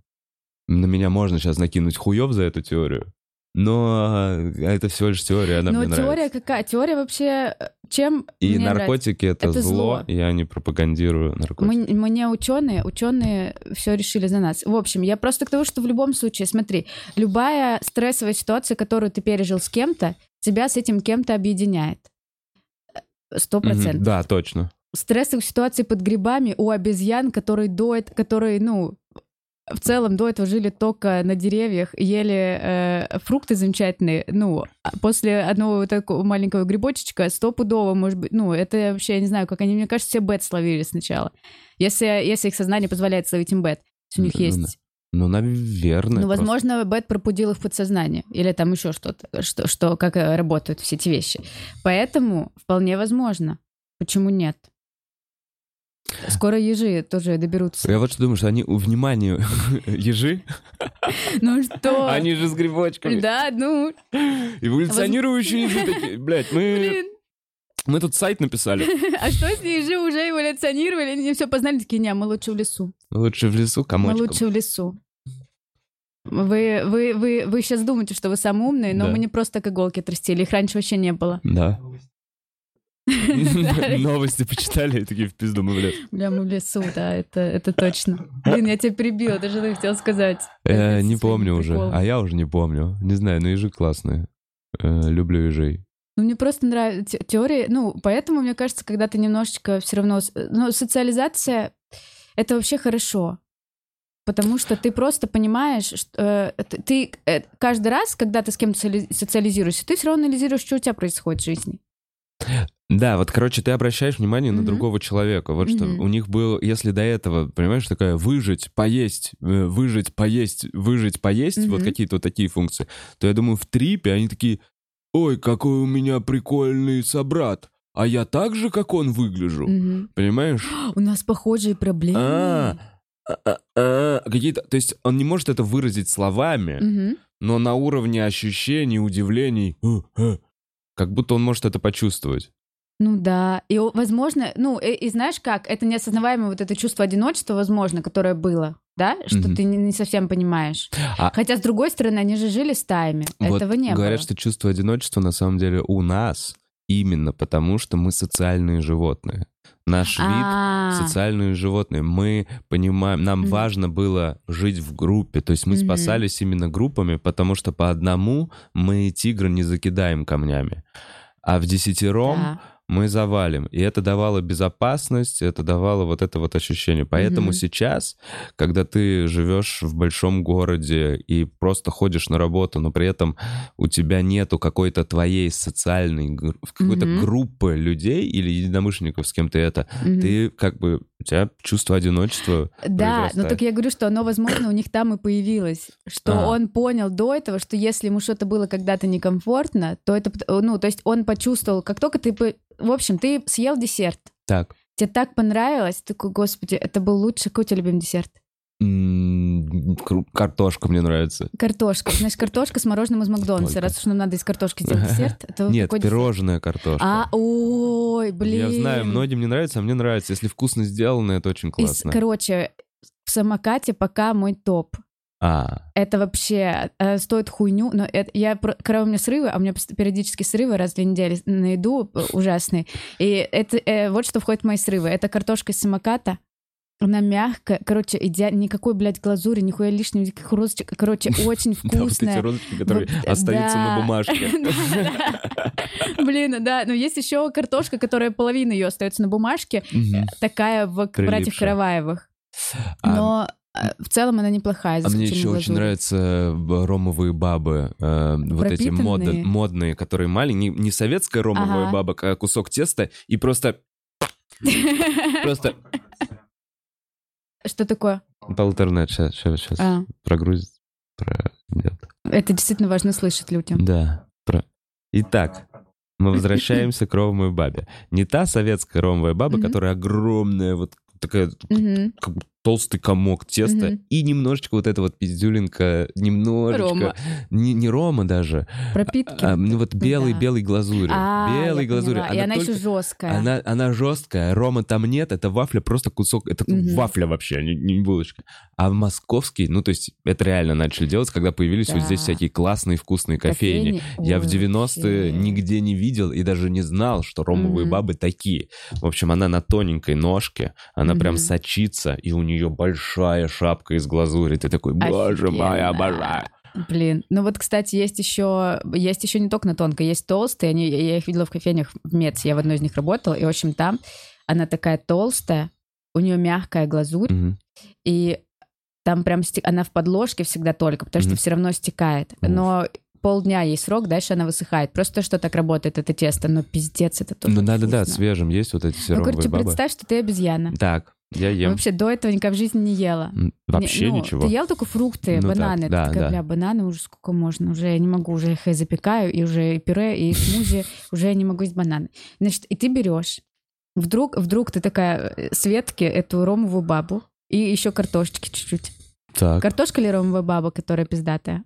на меня можно сейчас накинуть хуев за эту теорию. Но э, это всего лишь теория, она
Но
мне
теория
нравится.
какая? Теория вообще э, чем
И
мне нравится?
наркотики это,
Это
зло,
зло.
я не пропагандирую наркотики.
Мы, мы не ученые, ученые все решили за нас. В общем, я просто к тому, что в любом случае, смотри, любая стрессовая ситуация, которую ты пережил с кем-то, тебя с этим кем-то объединяет. Сто
Мгм,
процентов.
Да, точно.
Стрессовых ситуаций под грибами у обезьян, которые до эт- которые, ну, в целом до этого жили только на деревьях, ели э, фрукты замечательные. Ну, а после одного вот такого маленького грибочечка стопудово, может быть, ну, это вообще, я не знаю, как они, мне кажется, все бет словили сначала. Если, если их сознание позволяет словить им бет. У них
Ну,
есть...
Ну, наверное.
Ну, возможно, бет пробудил их подсознание. Или там еще что-то, что, что, как э, работают все эти вещи. Поэтому вполне возможно. Почему нет? Скоро ежи тоже доберутся.
Я вот что думаю, что они, у внимания, ежи,
Ну что?
они же с грибочками.
Да, ну,
Эволюционирующие ежи такие. Блядь, мы,
блин.
мы тут сайт написали.
А что если ежи уже эволюционировали, они все познали, такие, не, мы лучше в лесу.
Лучше в лесу
Мы
комочком.
лучше в лесу. Вы, вы, вы, вы сейчас думаете, что вы самые умные, но
Да.
мы не просто так иголки отрастили, их раньше вообще не было.
Да. Новости почитали и такие в пизду мы в лес.
Бля, мы в лесу, да, это, это точно. Блин, я тебя перебила, даже что хотела сказать.
Э, Не помню уже. А я уже не помню. Не знаю, но ежи классные. Э, Люблю ежей.
Ну, мне просто нравится те- теория. Ну, поэтому, мне кажется, когда ты немножечко все равно... с- Ну, социализация — это вообще хорошо. Потому что ты просто понимаешь, что э, ты э, каждый раз, когда ты с кем-то социализируешься, ты все равно анализируешь, что у тебя происходит в жизни.
Да, вот, короче, ты обращаешь внимание на
Мгм.
другого человека. Вот что
Мгм.
у них было, если до этого, понимаешь, такая выжить, поесть, э, выжить, поесть, выжить, поесть, вот
Мгм.
какие-то вот такие функции, то я думаю, в трипе они такие, ой, какой у меня прикольный собрат, а я так же, как он выгляжу.
Мгм.
Понимаешь?
У нас похожие проблемы.
А, а, а, а, какие-то, то есть он не может это выразить словами, но на уровне ощущений, удивлений, «Э, э», как будто он может это почувствовать.
Ну да, и возможно, ну и, и знаешь как, это неосознаваемое вот это чувство одиночества, возможно, которое было, да, что
Мгм.
ты не, не совсем понимаешь.
А-
Хотя с другой стороны, они же жили стаями,
Вот
этого не
говорят,
было.
что чувство одиночества на самом деле у нас именно потому, что мы социальные животные. Наш вид
А,
социальные животные. Мы понимаем, нам важно было жить в группе. То есть мы спасались именно группами, потому что по одному мы тигра не закидаем камнями. А в десятером
да.
Мы завалим. И это давало безопасность, это давало вот это вот ощущение. Поэтому
Мгм.
сейчас, когда ты живешь в большом городе и просто ходишь на работу, но при этом у тебя нету какой-то твоей социальной, какой-то
Мгм.
группы людей или единомышленников, с кем ты это,
Мгм.
ты как бы, у тебя чувство одиночества
Да, но так я говорю, что оно, возможно, у них там и появилось. Что
А.
он понял до этого, что если ему что-то было когда-то некомфортно, то это... Ну, то есть он почувствовал, как только ты... В общем, ты съел десерт,
Так.
тебе так понравилось, ты такой, господи, это был лучший... Какой у тебя любимый десерт?
Картошка мне нравится.
Картошка. Значит, картошка с мороженым из Макдональдса. Раз уж нам надо из картошки сделать десерт, то
Нет, пирожная картошка.
А, ой, блин.
Я знаю, многим не нравится, а мне нравится. Если вкусно сделано, это очень классно.
короче, в самокате пока мой топ.
А,
Это вообще э, стоит хуйню, но это, я, когда у меня срывы, а у меня периодически срывы раз в две недели на еду э, ужасные, и это э, вот что входит в мои срывы. Это картошка из самоката, она мягкая, короче, идеально, никакой, блядь, глазури, нихуя лишнего, никаких розочек, короче, очень
да, вот эти
вкусная.
розочки, которые остаются на бумажке.
Блин, да, но есть еще картошка, которая половина ее остается на бумажке,
Мгм.
такая в братьев Караваевых.
А-
Но э, в целом она неплохая.
А мне еще очень нравятся э, ромовые бабы, э, вот эти мод- модные, которые маленькие, не, не советская ромовая
Ага.
баба, а кусок теста, и просто, просто
Что такое?
по интернет сейчас, сейчас, сейчас
А,
прогрузит. пройдет.
это действительно важно слышать людям.
Да. Про... Итак, мы возвращаемся к ромовой бабе. Не та советская ромовая баба, которая огромная, вот такая, как толстый комок теста
Мгм.
и немножечко вот эта вот пиздюлинка, немножечко...
Рома.
Не, не рома даже,
Пропитки.
а, ну вот
Ну
белый,
да.
белый глазурь.
А,
белый глазурь.
поняла. И она
только-
еще жесткая.
Она, она жесткая, рома там нет, это вафля просто кусок, это
Мгм.
вафля вообще, не, не булочка. А московский, ну то есть это реально начали делать, когда появились вот здесь
Да.
всякие классные вкусные кофейни.
Кофейни.
Я в
Ой,
90-е
вообще.
нигде не видел и даже не знал, что ромовые
Мгм.
бабы такие. В общем, она на тоненькой ножке, она прям
Мгм.
сочится, и у нее большая шапка из глазури. Ты такой, боже мой, обожаю.
Блин, ну вот, кстати, есть еще, есть еще не только на тонкой, есть толстые, они, я их видела в кофейнях в Мец, я в одной из них работала, и, в общем, там она такая толстая, у нее мягкая глазурь,
Мгм.
и там прям сте- она в подложке всегда только, потому что все равно стекает.
Уф.
Но полдня ей срок, дальше она высыхает. Просто что так работает это тесто, но пиздец, это тоже
Ну да-да-да, свежим есть вот эти все
Ну, короче,
бабы.
представь, что ты обезьяна.
Так, я ем.
Вообще до этого никогда в жизни не ела.
Вообще
Не- ну,
ничего.
Ты ел только фрукты,
Ну
бананы.
да,
Ты такая,
да.
бля, бананы уже сколько можно, уже я не могу, уже их и запекаю, и уже и пюре, и смузи, уже я не могу есть бананы. Значит, и ты берешь, вдруг, вдруг ты такая э, Светке эту ромовую бабу, и еще картошечки чуть-чуть.
Так.
Картошка или ромовая баба, которая пиздатая?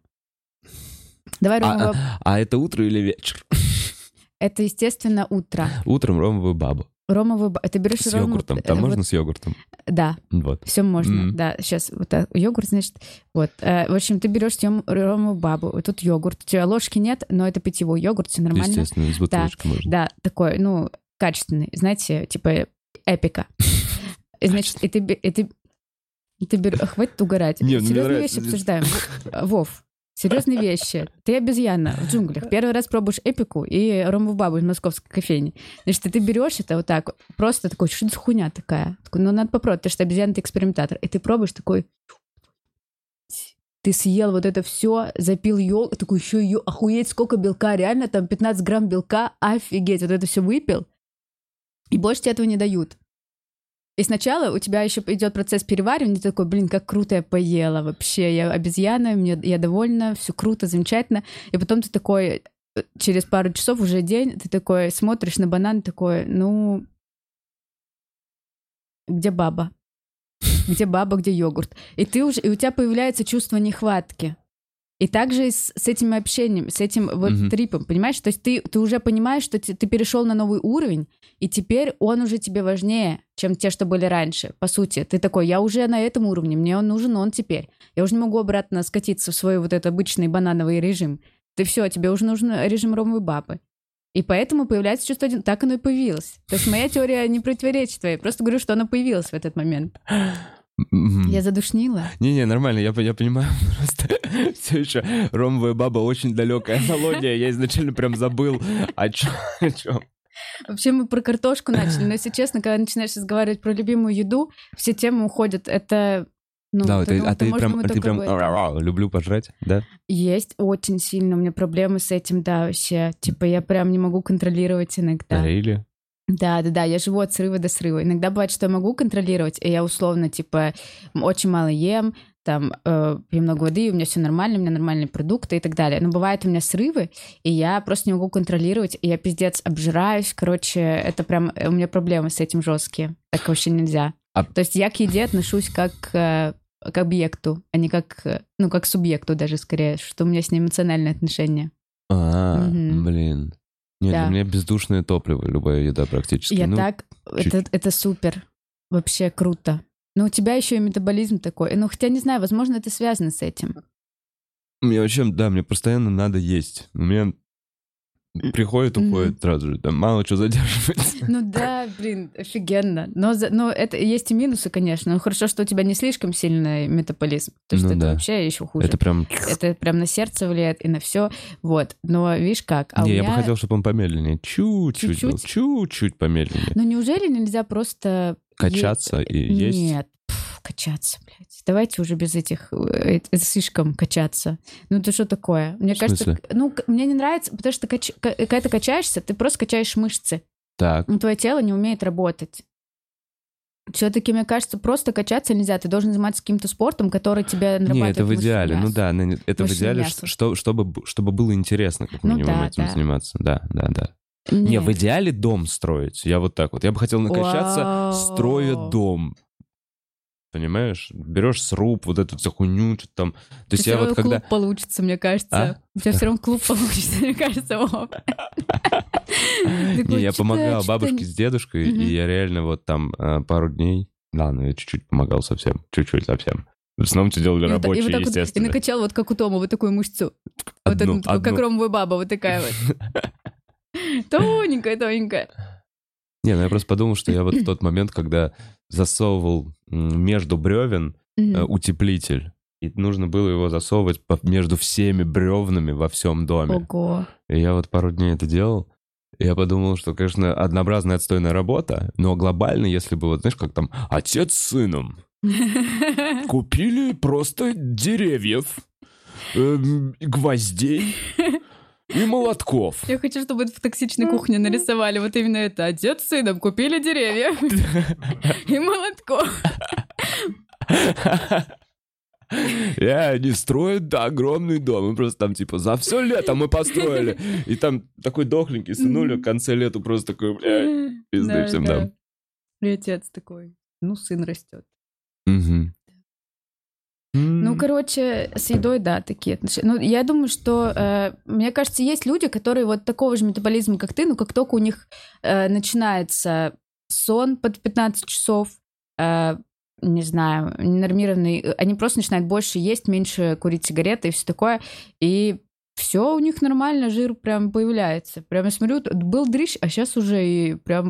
Давай
А,
ромовая...
а- а это утро или вечер?
Это, естественно, утро.
Утром ромовую бабу.
Ромовую. Ты берешь
С
рому-
йогуртом.
э,
Там
вот-
можно с йогуртом?
Да,
Вот.
Все можно,
Мгм.
да. Сейчас вот так, йогурт, значит, вот. Э, В общем, ты берешь тем ромовую бабу, вот тут йогурт. У тебя ложки нет, но это питьевой йогурт, все нормально.
Естественно, из бутылочки можно.
Да, такой, ну, качественный, знаете, типа эпика. Значит, и ты, и ты, ты берешь... Хватит угорать.
Не, мне
Серьезные вещи обсуждаем. Вов, серьезные вещи. Ты обезьяна в джунглях. Первый раз пробуешь эпику и ромовую бабу из московской кофейни. Значит, ты берешь это вот так, просто такой, что за хуйня такая? Такой, ну, надо попробовать, потому что обезьяна — ты экспериментатор. И ты пробуешь такой, ты съел вот это все, запил ел, такой еще ее, охуеть, сколько белка, реально там 15 грамм белка, офигеть, вот это все выпил, и больше тебе этого не дают. И сначала у тебя еще идет процесс переваривания, ты такой, блин, как круто я поела вообще, я обезьяна, мне, я довольна, все круто, замечательно. И потом ты такой, э, через пару часов уже день, ты такой смотришь на банан, такой, ну, где баба? Где баба, где йогурт? И ты уже, и у тебя появляется чувство нехватки. И также с, с этим общением, с этим вот
Мгм.
трипом, понимаешь? То есть ты, ты уже понимаешь, что ты, ты перешел на новый уровень, и теперь он уже тебе важнее, чем те, что были раньше. По сути, ты такой, я уже на этом уровне, мне он нужен он теперь. Я уже не могу обратно скатиться в свой вот этот обычный банановый режим. Ты все, тебе уже нужен режим ромовой бабы. И поэтому появляется чувство один. Так оно и появилось. То есть моя теория не противоречит твоей. Просто говорю, что оно появилось в этот момент. Я задушнила.
Не-не, нормально, я, я понимаю. Просто все еще ромовая баба очень далекая мелодия. Я изначально прям забыл о чем. Чем.
Вообще мы про картошку начали, но если честно, когда начинаешь разговаривать про любимую еду, все темы уходят. Это ну,
да,
ты
ты-
дум-
а ты прям, ты прям. «Ра-ра-ра», люблю пожрать, да?
Есть очень сильно у меня проблемы с этим, да, вообще. Типа я прям не могу контролировать иногда.
Или?
Да, да, да, я живу от срыва до срыва. Иногда бывает, что я могу контролировать, и я условно, типа, очень мало ем, там, э, пью много воды, у меня все нормально, у меня нормальные продукты и так далее. Но бывают у меня срывы, и я просто не могу контролировать, и я пиздец обжираюсь. Короче, это прям, э, у меня проблемы с этим жесткие. Так вообще нельзя.
А-
То есть я к еде отношусь как э, к объекту, а не как, э, ну, как к субъекту даже скорее, что у меня с ней эмоциональные отношения.
А, блин. Нет,
Да.
для меня бездушное топливо, любая еда практически.
Я
Ну,
так,
чуть-
это, это супер, вообще круто. Но у тебя еще и метаболизм такой. Ну, хотя не знаю, возможно, это связано с этим.
Мне вообще, да, мне постоянно надо есть. У меня приходит, уходит сразу же. Там мало что задерживается.
Ну да, блин, офигенно. Но, за- но это есть и минусы, конечно. Но хорошо, что у тебя не слишком сильный метаболизм. Потому что
Ну
это
да.
вообще еще хуже.
Это прям...
Это прям на сердце влияет и на все. Вот. Но видишь как? А
не, я бы хотел, чтобы он помедленнее. Чуть-чуть был.
Чуть-чуть?
Помедленнее.
Ну неужели нельзя просто... е-
Качаться и есть.
Нет, качаться, блядь. Давайте уже без этих... э, Это слишком качаться. Ну это что такое? Мне
В
кажется,
смысле?
ну мне не нравится, потому что кач- ка- когда ты качаешься, ты просто качаешь мышцы.
Так.
Но твое тело не умеет работать. Все-таки, мне кажется, просто качаться нельзя. Ты должен заниматься каким-то спортом, который тебе нарабатывает
Не, это в идеале. Ну
мясо.
да, ну, это в
Мышечное
идеале,
мясо.
что, чтобы, чтобы было интересно, как
Ну
минимум,
да,
этим
да.
заниматься. Да, да, да. Не,
Нет.
в идеале дом строить. Я вот так вот. Я бы хотел накачаться,
Вау.
строя дом. Понимаешь? Берешь сруб, вот эту всю хуйню, что там. То есть я вот когда...
клуб получится, мне кажется.
А?
У тебя все равно клуб получится, мне кажется.
Не, я
«Чё-то-
помогал бабушке с дедушкой, и я реально вот там э, пару дней... Да, ну я чуть-чуть помогал совсем, чуть-чуть совсем. В основном все делали
И вот так- и
рабочие,
вот вот- и
естественно.
накачал вот как у Тома, вот такую мышцу. Вот
Одну,
эту, такую, как ромовая баба, вот такая вот. Тоненькая, тоненькая.
Не, ну я просто подумал, что я вот в тот момент, когда засовывал между бревен э,
Мгм.
утеплитель, и нужно было его засовывать между всеми бревнами во всем доме.
Ого.
И я вот пару дней это делал. Я подумал, что, конечно, однообразная отстойная работа, но глобально, если бы, вот знаешь, как там, отец с сыном купили просто деревьев, эм, гвоздей и молотков.
Я хочу, чтобы в токсичной кухне нарисовали. Вот именно это. Отец с сыном купили деревья и молотков.
И они строят да, огромный дом. И просто там, типа, за все лето мы построили. И там такой дохленький сынуля в конце лета просто такой, бля, пизды всем дам.
И отец такой. Ну, сын растет. Ну, короче, с едой, да, такие отношения. Ну, я думаю, что, э, мне кажется, есть люди, которые вот такого же метаболизма, как ты, но как только у них э, начинается сон под 15 часов, э, не знаю, ненормированный, они просто начинают больше есть, меньше курить сигареты и все такое, и все у них нормально, жир прям появляется. Прям я смотрю, был дрищ, а сейчас уже и прям,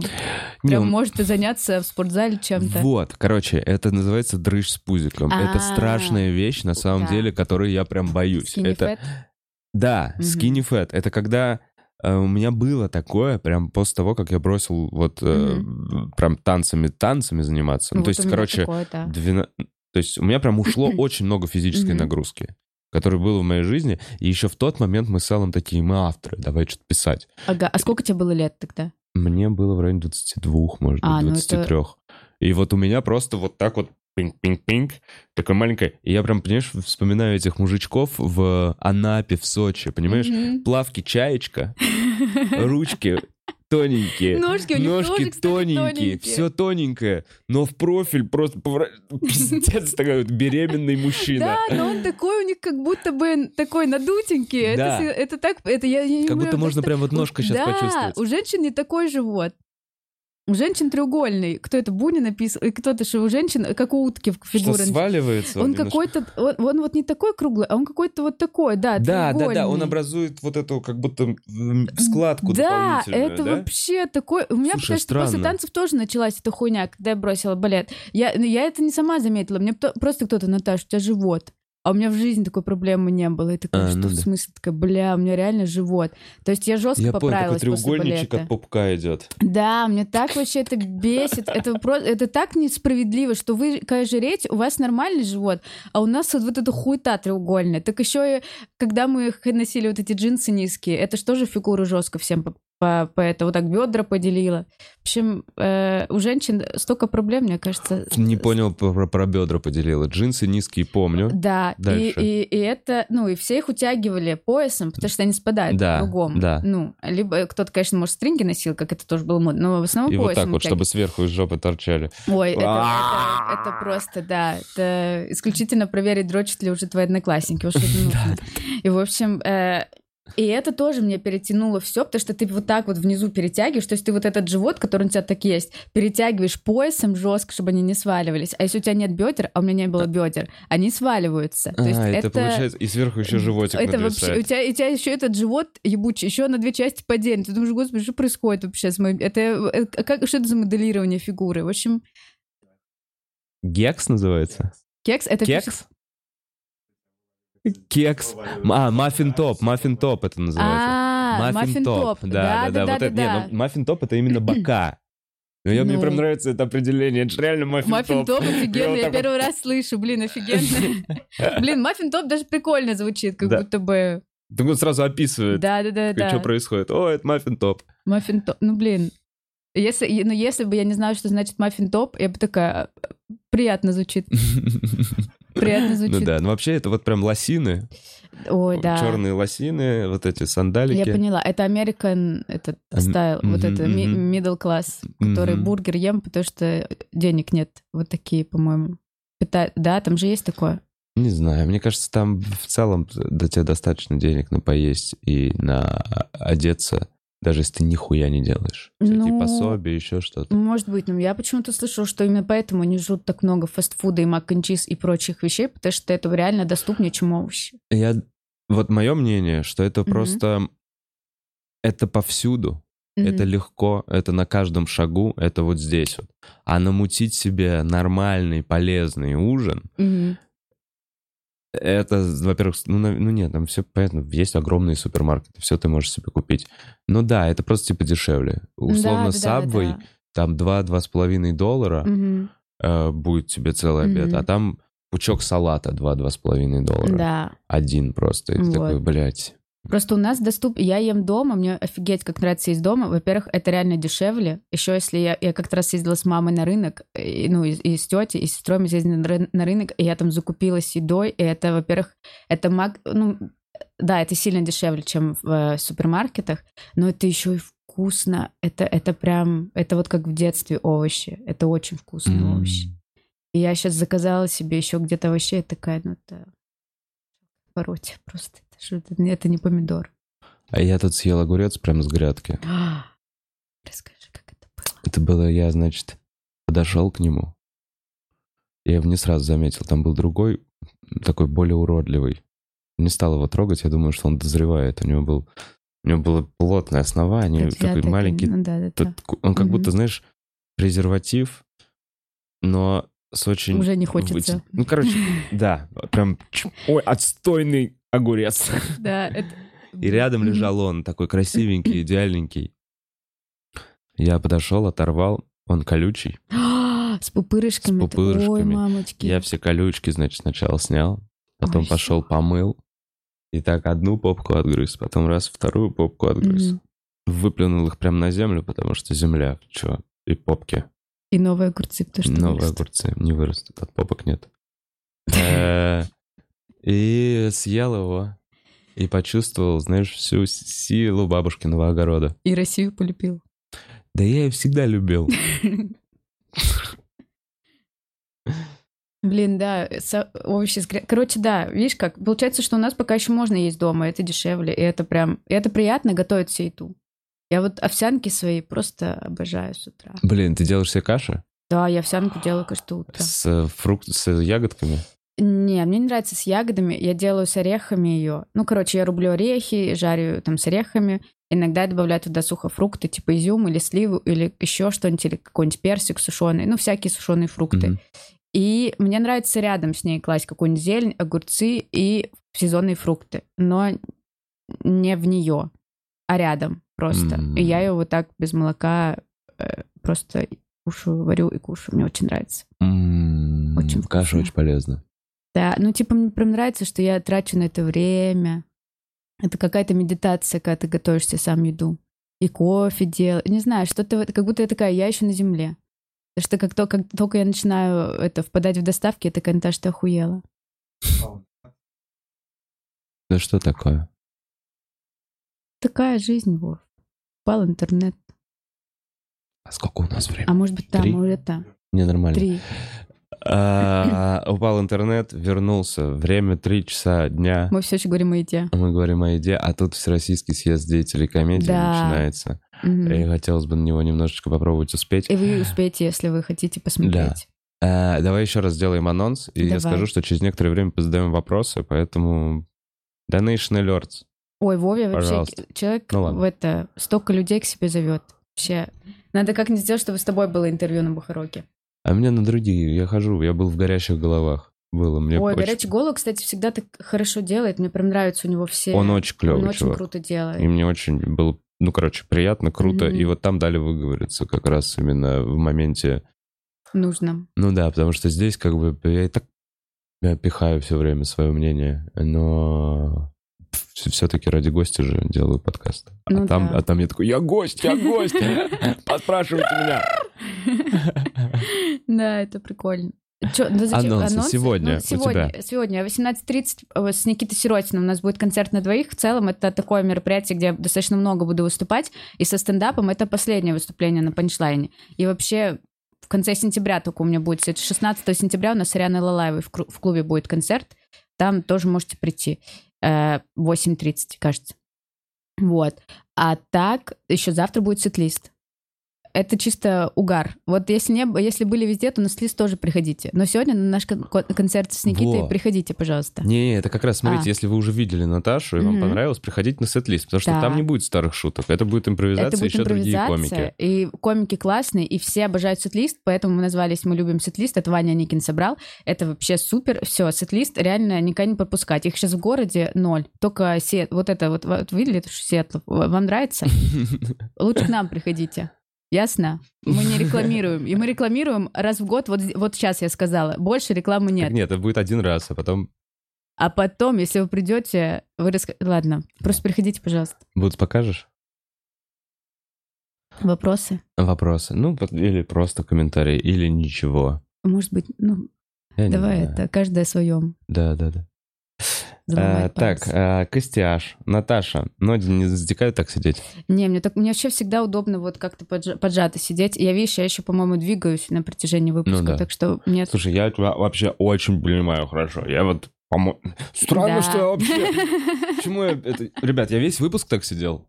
Не,
прям
он-
может и заняться в спортзале чем-то.
Вот, короче, это называется дрыщ с пузиком. Это
А,
страшная вещь, на самом
да.
деле, которой я прям боюсь.
Skinny
это,
fat.
Да, skinny fat. Это когда э, у меня было такое, прям после того, как я бросил вот э, прям танцами, танцами заниматься. Ну,
Вот
то есть, короче,
такое, да.
двена- то есть у меня прям ушло очень много физической нагрузки, которая была в моей жизни. И еще в тот момент мы с Аллом такие, мы авторы, давай что-то писать.
Ага, а сколько тебе было лет тогда?
Мне было в районе 22, может быть,
А, ну
23. И вот у меня просто вот так вот пинг-пинг-пинг, такое маленькое. И я прям, понимаешь, вспоминаю этих мужичков в Анапе, в Сочи, понимаешь?
Мгм.
Плавки чаечка, ручки тоненькие,
Ножки у них
ножки
тоже, кстати,
тоненькие,
тоненькие.
все тоненькое, но в профиль просто повра- пиздец такой вот беременный мужчина.
Да, но он такой у них как будто бы такой надутенький. Это,
Да.
с- это так, это я, я не
Как будто
понимаю,
можно
как
прям вот
это-
ножка сейчас
да,
почувствовать.
у женщин не такой живот. У женщин треугольный. Кто это, Буни написал? И кто-то, что у женщин, как у утки
Что
фигура.
сваливается.
Он
немножко.
какой-то, он, он вот не такой круглый, а он какой-то вот такой, да,
Да, да, да, он образует вот эту как будто складку
Да,
дополнительную,
это
да?
вообще такой... У меня,
Слушай,
потому что после
странно.
танцев тоже началась эта хуйня, когда я бросила балет. Я, я это не сама заметила, мне просто кто-то, Наташа, у тебя живот. А у меня в жизни такой проблемы не было. И такая,
А,
что
ну
в
да.
смысле? Такая, бля, у меня реально живот. То есть я жестко
Я такой
поправилась после
треугольничек
балета.
от пупка идет.
Да, мне так вообще это бесит. Это, про- это так несправедливо, что вы, когда жрете, у вас нормальный живот, а у нас вот, вот эта хуета треугольная. Так еще и когда мы носили вот эти джинсы низкие, это же фигуру жестко всем по, по, по это вот так бедра поделила. В общем, э, у женщин столько проблем, мне кажется.
Не понял, про, про бедра поделила. Джинсы низкие, помню.
Да, и,
Дальше.
и, и это, ну, и все их утягивали поясом, потому что они спадают
Да,
кругом.
да.
Ну, либо кто-то, конечно, может, стринги носил, как это тоже было модно, но в основном
И вот
поясом
так вот,
утягивали.
чтобы сверху из жопы торчали.
Ой, это, это, это просто, да, это исключительно проверить, дрочат ли уже твои одноклассники. уж это нужно. И, в общем, э, и это тоже мне перетянуло все, потому что ты вот так вот внизу перетягиваешь, то есть ты вот этот живот, который у тебя так есть, перетягиваешь поясом жестко, чтобы они не сваливались. А если у тебя нет бедер, а у меня не было бедер, они сваливаются. То есть
а, это,
это,
получается, и сверху еще животик
это вообще, у тебя, у тебя еще этот живот ебучий, еще на две части поделен. Ты думаешь, господи, что происходит вообще с моим... Это, это- как, что это за моделирование фигуры? В общем,
Гекс называется?
кекс — это...
Кекс? Кекс. А, маффин топ, маффин топ это называется.
А, маффин топ.
Да, да, да. Вот это, не, ну, маффин топ это именно бока. Ну, я, мне
Ну.
прям нравится это определение. Это же реально маффин топ.
Маффин топ
Я
офигенно, я первый раз слышу, блин, офигенно. Блин, маффин топ даже прикольно звучит, как
Да.
будто бы...
Так он сразу описывает,
Да-да-да.
что
да.
происходит. О, это маффин топ.
Маффин топ. Ну, блин. Если, ну, если бы я не знала, что значит маффин топ, я бы такая... Приятно звучит. Приятно
Ну
звучит.
да, ну вообще это вот прям лосины,
Ой, да.
черные лосины, вот эти
Я
сандалики.
поняла. Это American этот стайл, вот это middle class, который бургер ем, потому что денег нет. Вот такие, по-моему. Да, там же есть такое.
Не знаю, мне кажется, там в целом до тебя достаточно денег на поесть и на одеться, даже если ты нихуя не делаешь. Всякие
Ну,
пособия, еще что-то.
Может быть, но я почему-то слышала, что именно поэтому они жрут так много фастфуда и мак и прочих вещей, потому что это реально доступнее, чем овощи.
Я... Вот мое мнение, что это
Мгм.
просто... Это повсюду. Это
Мгм.
легко, это на каждом шагу, это вот здесь вот. А намутить себе нормальный, полезный ужин,
Мгм.
Это, во-первых, ну, ну нет, там все понятно, есть огромные супермаркеты, все ты можешь себе купить. Ну да, это просто типа дешевле. Условно,
Да, да, да,
Subway,
да.
там 2-2,5 доллара
Мгм.
э, будет тебе целый обед,
Мгм.
а там пучок салата 2-2,5 доллара.
Да.
Один просто. И ты
Вот.
такой, блядь.
Просто у нас доступ... Я ем дома, мне офигеть, как нравится есть дома. Во-первых, это реально дешевле. Еще если я, я как-то раз ездила с мамой на рынок, и, ну, и, и с тетей, и с сестрой мы съездили на, на рынок, и я там закупилась едой, и это, во-первых, это маг... Ну, да, это сильно дешевле, чем в э, супермаркетах, но это еще и вкусно. Это, это прям... Это вот как в детстве овощи. Это очень вкусные
М.
овощи. И я сейчас заказала себе еще где-то овощей, такая, ну, это... Пороте просто. Что это, это не помидор.
А я тут съел огурец прямо с грядки.
Расскажи, как это было.
Это было, я, значит, подошел к нему. Я его не сразу заметил. Там был другой, такой более уродливый. Не стал его трогать, я думаю, что он дозревает. У него был, у него было плотное основание,
я
такой
так-
маленький.
ну да, да, да.
он как
Мгм.
будто, знаешь, презерватив, но с очень...
Уже не хочется.
Ну, короче, да, прям... Ой, отстойный огурец.
Да, это...
И рядом лежал он, такой красивенький, идеальненький. Я подошел, оторвал, он колючий.
С пупырышками.
С пупырышками.
Ой, мамочки.
Я все колючки, значит, сначала снял, потом
Ой,
пошел
всё.
помыл, и так одну попку отгрыз, потом раз вторую попку отгрыз.
Мгм.
Выплюнул их прямо на землю, потому что земля, что, и попки.
И новые огурцы, потому что
Новые
вырастут.
огурцы не вырастут, от попок нет. Э, И съел его, и почувствовал, знаешь, всю силу бабушкиного огорода.
И Россию полюбил.
Да я ее всегда любил.
Блин, да, со- овощи с гря- Короче, да, видишь как, получается, что у нас пока еще можно есть дома, это дешевле, и это прям, и это приятно готовить всю еду. Я вот овсянки свои просто обожаю с утра.
Блин, ты делаешь себе каши
Да, я овсянку делаю каждое утро.
с фрукт, с ягодками?
Не, мне не нравится с ягодами. Я делаю с орехами ее. Ну, короче, я рублю орехи, жарю там с орехами. Иногда я добавляю туда сухофрукты, типа изюм или сливу, или еще что-нибудь, или какой-нибудь персик сушеный. Ну, всякие сушеные фрукты.
Мгм.
И мне нравится рядом с ней класть какую-нибудь зелень, огурцы и сезонные фрукты. Но не в нее, а рядом просто.
М.
И я ее вот так без молока э, просто кушаю, варю и кушаю. Мне очень нравится.
М,
Очень
Каша
вкусно.
очень полезна.
Да, ну типа мне прям нравится, что я трачу на это время. Это какая-то медитация, когда ты готовишь себе сам еду. И кофе делать. Не знаю, что-то как будто я такая, я еще на земле. Потому что как, то, как только я начинаю это впадать в доставки, я такая, Наташа, ты охуела.
Да что такое?
Такая жизнь, Вов. Упал интернет.
А сколько у нас времени?
А может быть, там,
Три?
может, там.
Не, нормально.
Три.
А, Упал интернет, вернулся. Время 3 часа дня.
Мы все еще говорим о еде.
Мы говорим о еде, а тут Всероссийский съезд деятелей комедии начинается. И хотелось бы на него немножечко попробовать успеть.
И вы успеете, если вы хотите посмотреть.
А, давай еще раз сделаем анонс, и я скажу, что через некоторое время позадаем вопросы, поэтому Donation Alerts.
Ой, Вове вообще человек
Ну ладно.
в это столько людей к себе зовет. Вообще. Надо как-нибудь сделать, чтобы с тобой было интервью на Бухароке.
А меня на другие, я хожу, я был в горящих головах. Было мне
Ой,
очень-
горячий голову, кстати, всегда так хорошо делает. Мне прям нравится у него все.
Он очень клевый
Он очень
чувак.
круто делает.
И мне очень было, ну, короче, приятно, круто.
Мгм.
И вот там дали выговориться как раз именно в моменте.
Нужно.
Ну да, потому что здесь как бы я и так я пихаю все время свое мнение, но все-таки ради гостя же делаю подкаст. А,
Ну
там,
да.
а там я такой, я гость, я гость, поспрашивайте меня.
Да, это прикольно. Чё, да зачем-
Анонсы сегодня
Ну,
у
сегодня,
тебя.
сегодня, 18.30 э, с Никитой Сиротиным у нас будет концерт на двоих. В целом это такое мероприятие, где я достаточно много буду выступать. И со стендапом это последнее выступление на панчлайне. И вообще в конце сентября только у меня будет. Это 16 сентября у нас с Арианой Лалаевой в клубе будет концерт. Там тоже можете прийти. Э, 8.30, кажется. Вот. А так, еще завтра будет сет-лист. Это чисто угар. Вот если, не, если были везде, то на сет-лист тоже приходите. Но сегодня на наш кон- кон- концерт с Никитой
Во.
приходите, пожалуйста.
Не, это как раз, смотрите,
А.
если вы уже видели Наташу и вам
Мгм.
понравилось, приходите на сет-лист, потому что
Да.
там не будет старых шуток, это будет импровизация,
Это будет
еще другие
импровизация,
комики.
и комики классные, и все обожают сет-лист, поэтому мы назвались «Мы любим сет-лист», это Ваня Никин собрал, это вообще супер, все, сет-лист реально никогда не пропускать. Их сейчас в городе ноль, только Сет, вот это вот, вот видели, это Сиэтл, вам нравится? Лучше к нам приходите. Ясно? Мы не рекламируем. И мы рекламируем раз в год, вот, вот сейчас я сказала, больше рекламы
Так
нет.
Нет, это будет один раз, а потом
А потом, если вы придете, вы раска... Ладно, просто приходите, пожалуйста.
будут покажешь
Вопросы?
вопросы, ну, или просто комментарии, или ничего.
Может быть, ну,
Я
давай это, каждое своем.
Да, да, да. А, так, а, Костяш, Наташа, ноги не затекают так сидеть?
Не, мне так мне вообще всегда удобно вот как-то поджа- поджато сидеть. Я, видишь, я еще, по-моему, двигаюсь на протяжении выпуска,
Ну да.
так что мне...
Слушай, я тебя вообще очень понимаю хорошо. Я вот, по Странно,
Да.
что я вообще... Почему я... Это... Ребят, я весь выпуск так сидел?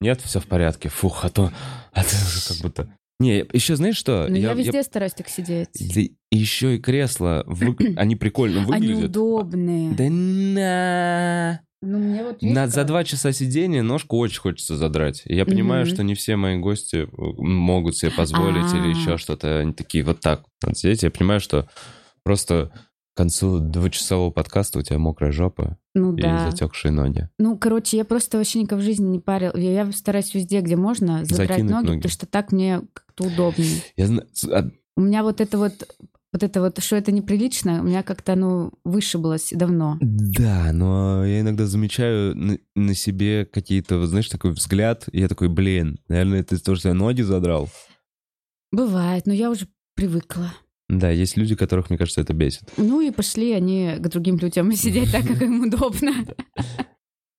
Нет, все в порядке. Фух, а то... А то как будто... Не, еще знаешь что?
Ну, я, везде стараюсь так сидеть.
еще и кресла, вы- они прикольно
Они
выглядят.
удобные.
Да на...
Ну, мне вот
На, за два часа сидения ножку очень хочется задрать. Я понимаю,
Мгм.
что не все мои гости э, могут себе позволить или
А.
еще что-то. Они такие вот так надо сидеть. Я понимаю, что просто к концу двухчасового подкаста у тебя мокрая жопа
Ну
и
да.
затекшие ноги.
Ну, короче, я просто вообще никогда в жизни не парил. Я, я стараюсь везде, где можно, задрать
Закинуть
ноги,
ноги.
потому что так мне как-то удобнее.
Я знаю... а,
У меня вот это вот, вот это вот, что это неприлично, у меня как-то, ну, вышиблось давно.
Да, но я иногда замечаю на, на себе какие-то, вот знаешь, такой взгляд, и я такой, блин, наверное, ты тоже себе ноги задрал.
Бывает, но я уже привыкла.
Да, есть люди, которых, мне кажется, это бесит.
Ну и пошли они к другим людям сидеть так, как им удобно.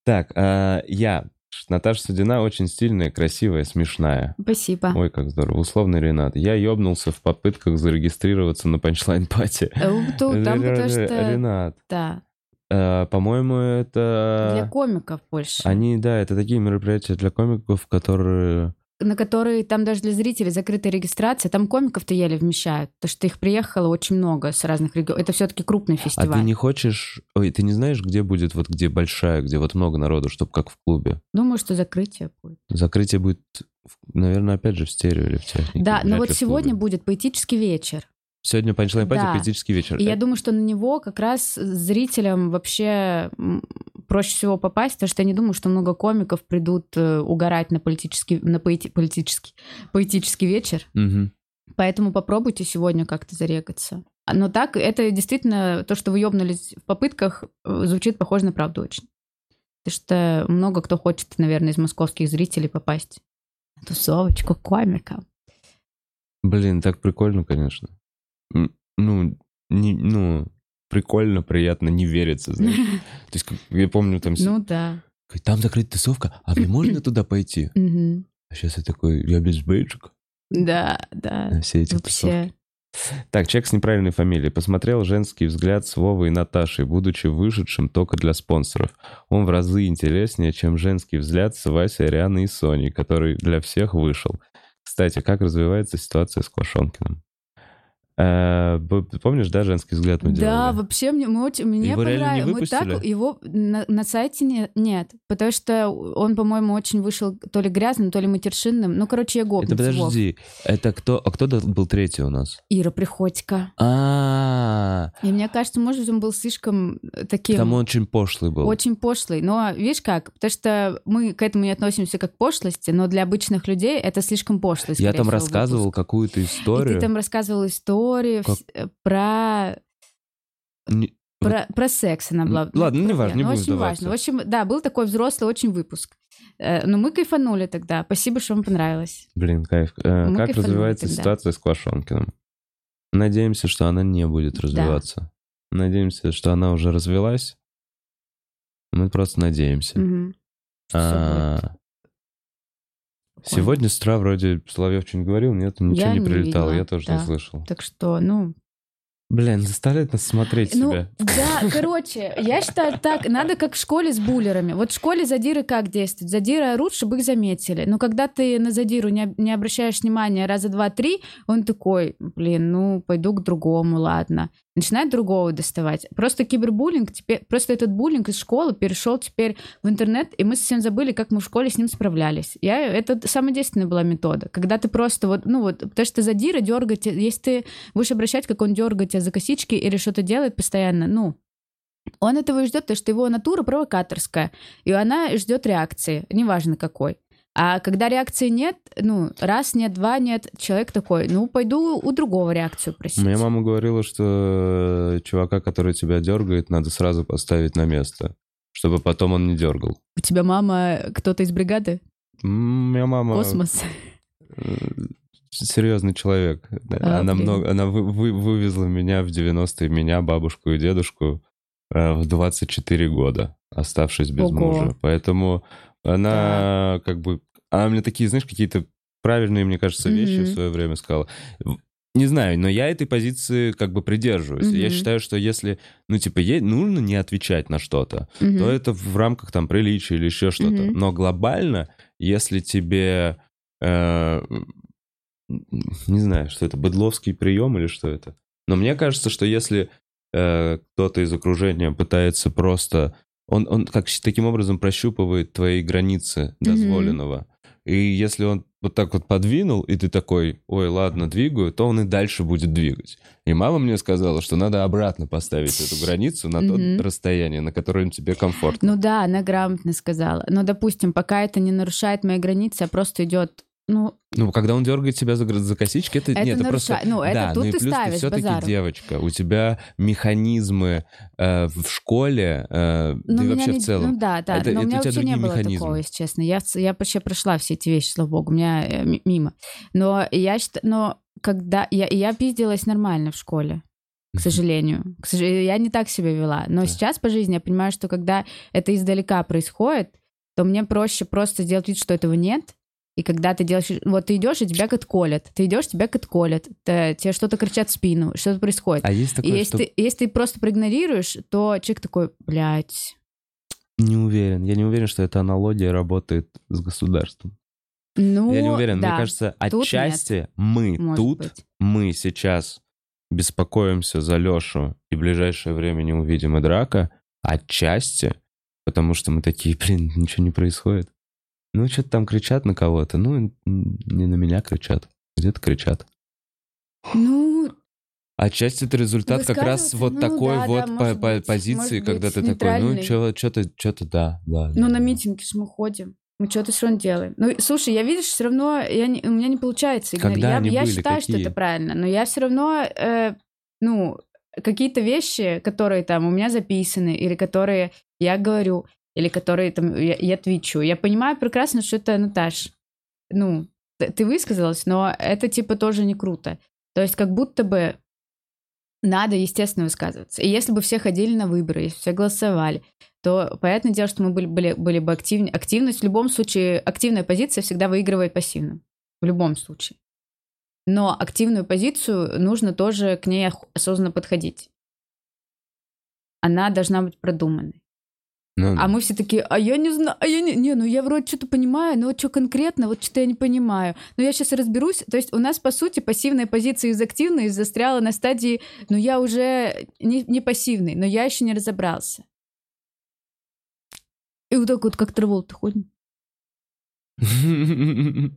Так, а, я. Наташа Судина очень стильная, красивая, смешная.
Спасибо.
Ой, как здорово. Условный Ренат. Я ёбнулся в попытках зарегистрироваться на панчлайн пати.
Э, то- Там потому что...
Ренат,
Да,
э, по-моему,
для
это...
комиков больше.
Они, да, это такие мероприятия для комиков, которые...
На которые там даже для зрителей закрытая регистрация, там комиков-то еле вмещают, потому что их приехало очень много с разных регионов. Это все-таки крупный
А
фестиваль.
ты не хочешь... Ой, ты не знаешь, где будет, вот где большая, где вот много народу, чтобы как в клубе?
Думаю, что закрытие будет.
Закрытие будет, наверное, опять же в стерео или в технике.
Да, но вот сегодня будет поэтический вечер.
Сегодня панчлайн пати,
Да.
поэтический вечер.
И я думаю, что на него как раз зрителям вообще проще всего попасть, потому что я не думаю, что много комиков придут э, угорать на политический, на поэти- политический, поэтический вечер.
мгм.
Поэтому попробуйте сегодня как-то зарегаться. А, Но так, это действительно, то, что вы ёбнулись в попытках, э, звучит похоже на правду очень. Потому что много кто хочет, наверное, из московских зрителей попасть на тусовочку комика.
Блин, так прикольно, конечно. Ну, не, ну, прикольно, приятно, не верится, знаешь. То есть, как я помню, там,
Ну да.
там закрыта тусовка, а мне можно туда пойти? А сейчас я такой, я без бейджика
Да, да.
на все эти тусовки. Так, человек с неправильной фамилией. Посмотрел женский взгляд с Вовой и Наташей, будучи вышедшим только для спонсоров. Он в разы интереснее, чем женский взгляд с Васей, Арианой и Соней, который для всех вышел. Кстати, как развивается ситуация с Квашонкиным? Э, Помнишь, да, женский взгляд мы
Да,
делали?
вообще мне, мы мне
Его
понравилось. Мы так, его на, на сайте не- нет, потому что он, по-моему, очень вышел то ли грязным, то ли матершинным. Ну, короче, я гопница,
Это
Вов.
подожди, это кто, а кто был третий у нас?
Ира Приходько.
А,
И мне кажется, может он был слишком э, таким...
там он очень пошлый был.
Очень пошлый. Но видишь как? Потому что мы к этому не относимся как к пошлости, но для обычных людей это слишком пошлый,
Я там
всего,
рассказывал какую-то
И
историю.
ты там рассказывал историю
Как-
вс- э, про
Не-
Про, про секс она была.
Ну, ладно,
Про-
неважно, не
ну,
будем
очень
вдаваться.
важно. В общем, да, был такой взрослый очень выпуск. Э, Но мы кайфанули тогда. Спасибо, что вам понравилось.
Блин, кайф. Э,
Мы
как развивается
тогда.
ситуация с Квашонкиным? Надеемся, что она не будет развиваться. Надеемся, что она уже развелась. Мы просто надеемся.
Будет.
А, Сегодня с утра вроде Соловьев что-нибудь говорил, нет, ничего
Я
не
не
прилетало,
видела,
я тоже
да.
не слышал.
Так что, ну,
Блин, заставляет нас смотреть
Ну,
себя.
да, короче, я считаю так, надо как в школе с буллерами. Вот в школе задиры как действуют? Задиры орут, чтобы их заметили. Но когда ты на задиру не, не обращаешь внимания раза два-три, он такой, блин, ну, пойду к другому, ладно. Начинает другого доставать. Просто кибербуллинг, теперь, просто этот буллинг из школы перешел теперь в интернет, и мы совсем забыли, как мы в школе с ним справлялись. Я, это самая действенная была метода. Когда ты просто вот, ну вот, потому что задира дергать, если ты будешь обращать, как он дергает тебя за косички или что-то делает постоянно, ну, он этого и ждет, потому что его натура провокаторская, и она ждет реакции, неважно какой. А когда реакции нет, ну, раз нет, два нет, человек такой, ну, пойду у другого реакцию просить.
Моя мама говорила, что э, чувака, который тебя дергает, надо сразу поставить на место, чтобы потом он не дергал.
У тебя мама кто-то из бригады?
Моя мама
Космос?
э, серьезный человек.
А,
она
блин.
много, она вы- вы- вывезла меня в 90-е, меня, бабушку и дедушку э, в 24 года, оставшись без
Ого.
мужа. Поэтому она как бы... Она мне такие, знаешь, какие-то правильные, мне кажется, вещи в
Мгм.
свое время сказала. В- Не знаю, но я этой позиции как бы придерживаюсь. Я
Мгм.
считаю, что если, ну, типа, ей нужно не отвечать на что-то,
Мгм.
то это в рамках там приличия или еще что-то.
Мгм.
Но глобально, если тебе, э, не знаю, что это, быдловский прием или что это. Но мне кажется, что если э, кто-то из окружения пытается просто, он, он как таким образом прощупывает твои границы дозволенного. И если он вот так вот подвинул, и ты такой, ой, ладно, двигаю, то он и дальше будет двигать. И мама мне сказала, что надо обратно поставить эту границу на то
Мгм.
расстояние, на котором тебе комфортно.
Ну да, она грамотно сказала. Но, допустим, пока это не нарушает мои границы, а просто идет, ну,
Ну, когда он дергает тебя за, за косички, это,
Это
нет, это просто...
Ну, это
да,
тут
ну и
ты
плюс
ставишь
все-таки
базару.
девочка, у тебя механизмы э, в школе, э,
Ну,
да и вообще
не-
в целом.
Ну да, да.
Это-
но у
это
меня
у
вообще не было
механизмы.
такого, если честно. Я, я вообще прошла все эти вещи, слава богу, у меня э, ми- мимо. Но я считаю, но когда... Я, я пиздилась нормально в школе, к сожалению. К сожалению, я не так себя вела. Но
Да.
сейчас по жизни я понимаю, что когда это издалека происходит, то мне проще просто сделать вид, что этого нет. И когда ты делаешь... Вот ты идешь, и тебя как колят. Ты идешь, тебя как колят. Т- Тебе что-то кричат в спину, что-то происходит.
А есть
И
такое,
если,
что...
ты, если ты просто проигнорируешь, то человек такой, блядь,
Не уверен. Я не уверен, что эта аналогия работает с государством.
ну,
Я не уверен.
да,
Мне кажется,
Тут
отчасти мы
может
тут,
быть.
мы сейчас беспокоимся за Лешу и в ближайшее время не увидим и драка, отчасти, потому что мы такие, блин, ничего не происходит. Ну, что-то там кричат на кого-то. Ну, не на меня кричат. Где-то кричат.
Ну,
Отчасти это результат как раз вот
Ну
такой
да,
вот
да,
по- по-
быть,
позиции, когда
быть,
ты такой, ну, что-то, что-то, да, да.
ну
да,
на
да.
митинги ж мы ходим. Мы что-то все равно делаем. Ну, слушай, я, видишь, все равно я не- у меня не получается.
Когда
я
они
я
были?
считаю, что
Какие?
это правильно, но я все равно, э, ну, какие-то вещи, которые там у меня записаны, или которые я говорю, или которые там я, я твичу, я понимаю прекрасно, что это, Наташ, ну, ты высказалась, но это типа тоже не круто. То есть как будто бы надо, естественно, высказываться. И если бы все ходили на выборы, если все голосовали, то понятное дело, что мы были, были, были бы активнее. Активность в любом случае, активная позиция всегда выигрывает пассивным. В любом случае. Но активную позицию нужно тоже к ней осознанно подходить. Она должна быть продуманной.
Ну.
А мы все такие, а я не знаю, а я не, не, ну я вроде что-то понимаю, но вот что конкретно, вот что-то я не понимаю. Но я сейчас разберусь. То есть у нас, по сути, пассивная позиция из активной застряла на стадии, ну я уже не, не пассивный, но я еще не разобрался. И вот так вот, как Траволта ходим.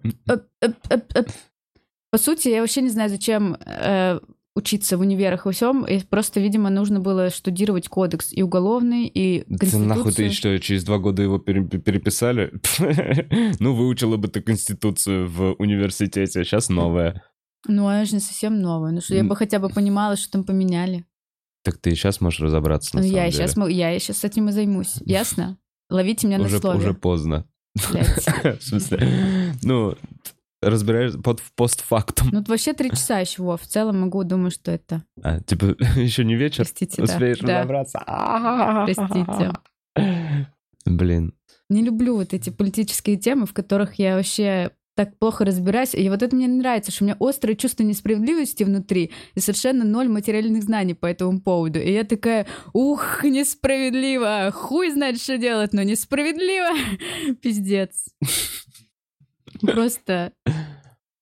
По сути, я вообще не знаю, зачем э, учиться в универах и всем. И просто, видимо, нужно было штудировать кодекс и уголовный, и
Ты нахуй ты
конституцию.
что, через два года его пере- переписали? Ну, выучила бы ты Конституцию в университете, а сейчас новая.
Ну, она же не совсем новая. Ну, что я бы хотя бы понимала, что там поменяли.
Так ты и сейчас можешь разобраться, на
Ну, я сейчас, я сейчас с этим и займусь. Ясно? Ловите меня на слове.
уже поздно. В смысле? Ну, разбираешь под постфактум.
Ну, вообще три часа еще, Вов. В целом могу, думаю, что это.
А, типа, еще не вечер?
Простите, да.
Успеешь
Да.
разобраться?
Простите.
Блин.
Не люблю вот эти политические темы, в которых я вообще так плохо разбираюсь. И вот это мне нравится, что у меня острое чувство несправедливости внутри и совершенно ноль материальных знаний по этому поводу. И я такая, ух, несправедливо, хуй знает, что делать, но несправедливо. Пиздец. Просто...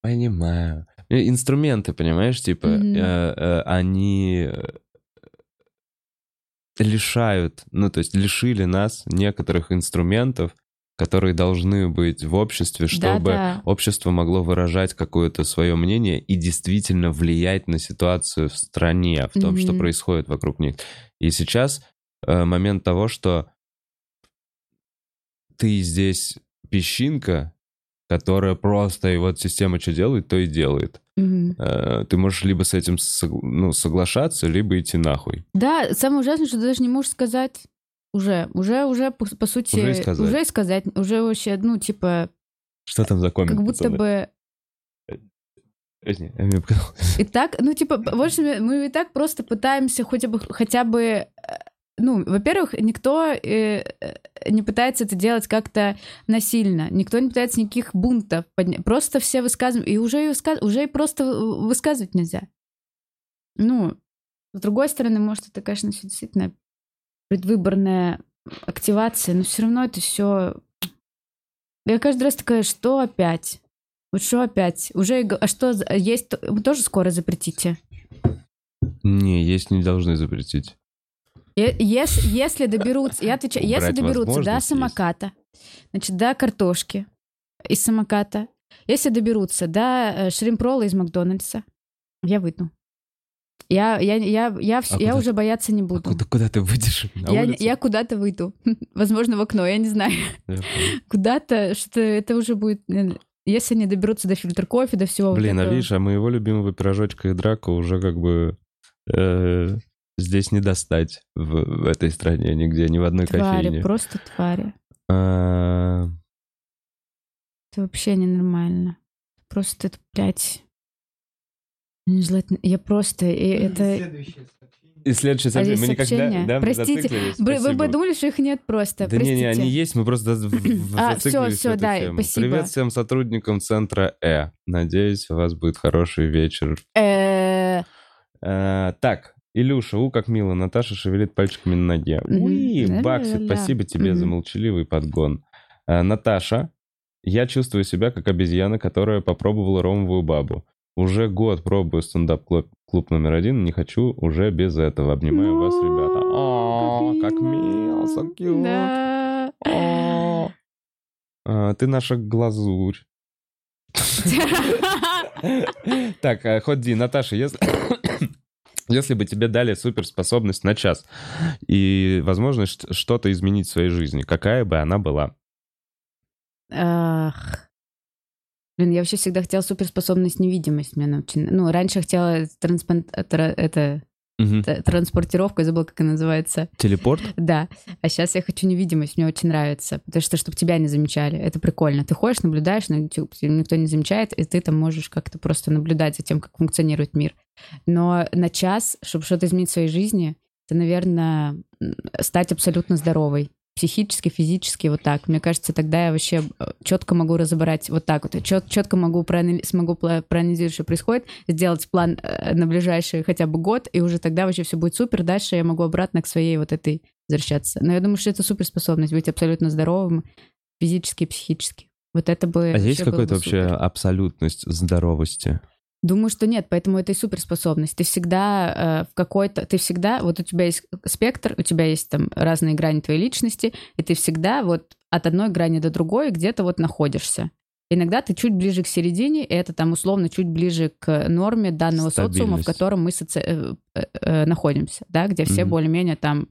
Понимаю. Э, Инструменты, понимаешь, типа, э, э, они лишают, ну, то есть лишили нас некоторых инструментов, которые должны быть в обществе, чтобы
Да-да.
общество могло выражать какое-то свое мнение и действительно влиять на ситуацию в стране, в том, что
Мгм.
происходит вокруг них. И сейчас э, момент того, что ты здесь песчинка, которая просто, и вот система что делает, то и делает. Э, Ты можешь либо с этим ну, соглашаться, либо идти нахуй.
Да, самое ужасное, что ты даже не можешь сказать уже, уже, уже, по, по сути,
Уже и сказать.
уже и сказать, уже вообще, ну, типа,
Что там за коммент?
как будто
пацаны?
бы
Э, не, э, мне показалось.
и так, ну, типа, в общем, мы и так просто пытаемся хотя бы, хотя бы, э, ну, во-первых, никто э, э, не пытается это делать как-то насильно, никто не пытается никаких бунтов поднять, просто все высказывают, и уже, и высказ- уже и просто вы- высказывать нельзя. Ну, с другой стороны, может, это, конечно, все действительно предвыборная активация, но все равно это все... Я каждый раз такая, что опять? Вот что опять? Уже, а что, есть, вы тоже скоро запретите?
Не, есть не должны запретить.
Е- ес- Если доберутся, я отвечаю, если доберутся до самоката, значит, до картошки из самоката, если доберутся до э, шримп-ролла из Макдональдса, я выйду. Я, я, я, я,
А
я уже бояться не буду.
Куда, куда ты выйдешь? На
я,
улицу?
я куда-то выйду. Возможно, в окно, я не знаю. Куда-то, что это уже будет... э, Если они доберутся до фильтр кофе, до всего вот
Блин, а
этого.
видишь, а моего любимого пирожочка и драка уже как бы э, здесь не достать в, в этой стране нигде, ни в одной
Твари,
кофейне.
просто твари.
А,
Это вообще ненормально. Просто это, блядь... Нежелательно. Я просто... И это...
Следующее сообщение.
И следующее
А
сообщение.
здесь
Мы никогда...
сообщения?
Да,
Простите. Вы, вы думали, что их нет просто?
Да не, не,
Простите.
они есть, мы просто в- в-
А,
зациклились
всё, всё,
в эту
да,
тему.
спасибо.
Привет всем сотрудникам центра Э. Надеюсь, у вас будет хороший вечер.
Э,
А, так, Илюша, у, как мило, Наташа шевелит пальчиками на ноге. Уи. Баксит, спасибо тебе за молчаливый подгон. А, Наташа, я чувствую себя как обезьяна, которая попробовала ромовую бабу. Уже год пробую стендап-клуб клуб номер один, не хочу уже без этого. Обнимаю вас, ребята. О, как мило, so cute.
Да.
О. А, Ты наша глазурь. Так, а, Ходди, Наташа, если... Если бы тебе дали суперспособность на час и возможность что-то изменить в своей жизни, какая бы она была?
Ах. Блин, я вообще всегда хотела суперспособность невидимость. Мне очень... Ну, раньше хотела транспон- тра- это,
Мгм.
т- транспортировку, я забыла, как она называется.
Телепорт?
Да, а сейчас я хочу невидимость, мне очень нравится, потому что, чтобы тебя не замечали, это прикольно. Ты ходишь, наблюдаешь на YouTube, никто не замечает, и ты там можешь как-то просто наблюдать за тем, как функционирует мир. Но на час, чтобы что-то изменить в своей жизни, это, наверное, стать абсолютно здоровой. Психически, физически, вот так. Мне кажется, тогда я вообще четко могу разобрать вот так вот. Я чет, четко могу проанали- смогу проанализировать, что происходит, сделать план э, на ближайший хотя бы год, и уже тогда вообще все будет супер. Дальше я могу обратно к своей вот этой возвращаться. Но я думаю, что это суперспособность быть абсолютно здоровым физически и психически. Вот это бы...
А есть какая-то вообще
супер.
абсолютность здоровости?
Думаю, что нет, поэтому это и суперспособность. Ты всегда э, в какой-то... Ты всегда... Вот у тебя есть спектр, у тебя есть там разные грани твоей личности, и ты всегда вот от одной грани до другой где-то вот находишься. Иногда ты чуть ближе к середине, и это там условно чуть ближе к норме данного социума, в котором мы соци- э, э, э, находимся, да, где все
Мгм.
более-менее там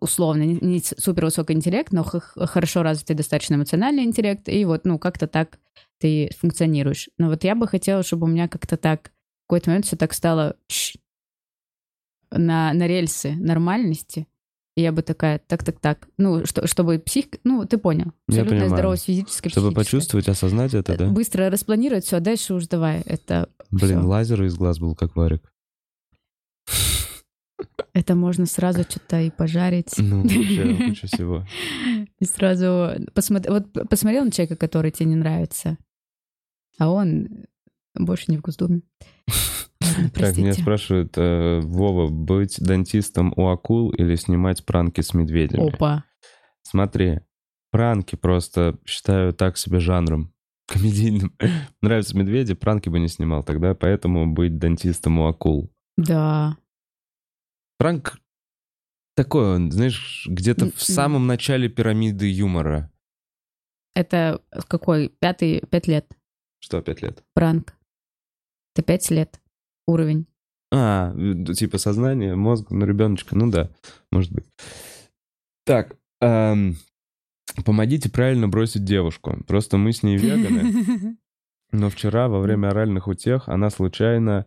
условно не, не супер высокий интеллект, но хорошо развитый достаточно эмоциональный интеллект, и вот, ну, как-то так ты функционируешь. Но вот я бы хотела, чтобы у меня как-то так в какой-то момент все так стало на, на рельсы нормальности. И я бы такая, так-так-так. Ну, что, чтобы псих... Ну, ты понял.
Я
Абсолютная
понимаю.
здоровость физическая,
Чтобы почувствовать, осознать это, да?
Быстро распланировать все, а дальше уж давай. Это,
Блин,
всё.
лазер из глаз был как варик.
Это можно сразу что-то и пожарить.
Ну, вообще, куча всего.
И сразу... Посмотри, вот посмотрел на человека, который тебе не нравится? А он больше не в Госдуме. Ладно,
Так, меня спрашивают, э, Вова, быть дантистом у акул или снимать пранки с медведями?
Опа.
Смотри, пранки просто считаю так себе жанром комедийным. Нравятся медведи, пранки бы не снимал тогда, поэтому быть дантистом у акул.
Да.
Пранк такой, он, знаешь, где-то в самом начале пирамиды юмора.
Это какой? Пятый, пять лет.
Что, пять лет?
Пранк. Это пять лет. Уровень.
А, э, типа сознание, мозг, ну, ребеночка, ну да, может быть. Так, эм, помогите правильно бросить девушку. Просто мы с ней веганы, но вчера во время оральных утех она случайно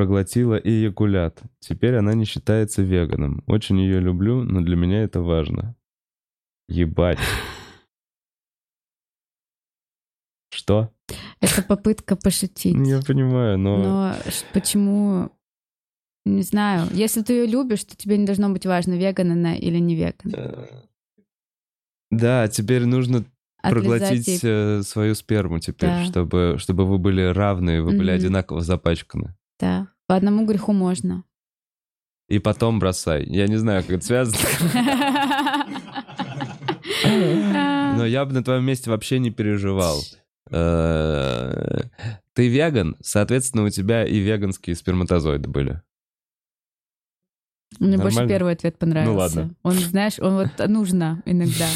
проглотила эякулят. Теперь она не считается веганом. Очень ее люблю, но для меня это важно. Ебать. Что?
Это попытка пошутить.
Я понимаю, но...
Но почему... Не знаю. Если ты ее любишь, то тебе не должно быть важно, веган она или не веган.
Да, теперь нужно
Отлезать
проглотить
ей-
э, свою сперму теперь,
Да.
чтобы, чтобы вы были равны, вы были
Мгм.
одинаково запачканы.
Да. По одному греху можно.
И потом бросай. Я не знаю, как это связано, но я бы на твоем месте вообще не переживал. Э, Ты веган, соответственно, у тебя и веганские сперматозоиды были.
Мне больше
Нормально?
первый ответ понравился.
Ну ладно.
Он, знаешь, он вот нужно иногда.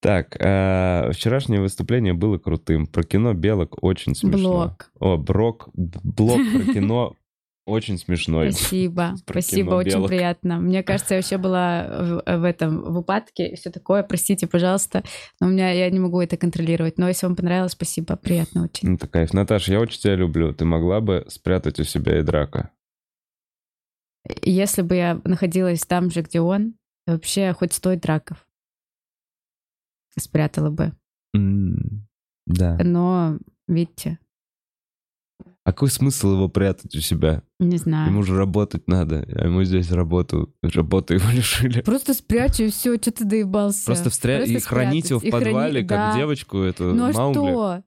Так, э, вчерашнее выступление было крутым. Про кино белок очень смешно.
Блок.
О, брок, блок про кино очень смешной.
Спасибо.
Про
Спасибо, очень
белок.
приятно. Мне кажется, я вообще была в, в этом, в упадке и все такое. Простите, пожалуйста. Но у меня, я не могу это контролировать. Но если вам понравилось, спасибо. Приятно очень.
Ну, ты кайф. Наташа, я очень тебя люблю. Ты могла бы спрятать у себя и драка.
Если бы я находилась там же, где он, вообще хоть сто драков спрятала бы.
Да.
Но, видите,
А какой смысл его прятать у себя?
не знаю.
Ему же работать надо, а ему здесь работу, работу его лишили.
Просто спрячу и все, что ты доебался.
Просто встря... и
Просто
хранить его в.
И храни-
подвале, как
да.
девочку эту
Ну а
Маугли.
что?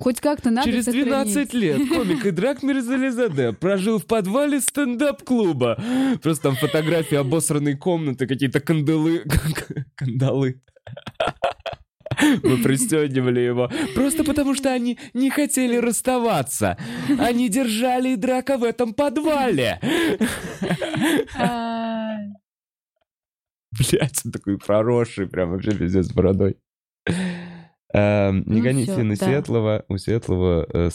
Хоть как-то надо
Через
сохранить.
12 лет комик Идрак Мирзализаде прожил в подвале стендап-клуба. Просто там фотографии обосранной комнаты, какие-то кандалы. Кандалы. Мы пристегивали его. Просто потому, что они не хотели расставаться. Они держали Идрака в этом подвале.
А,
Блять, он такой проросший, прям вообще пиздец с бородой. Эм, Не
Ну
гоните
всё,
на
да.
Светлого. У Светлого э,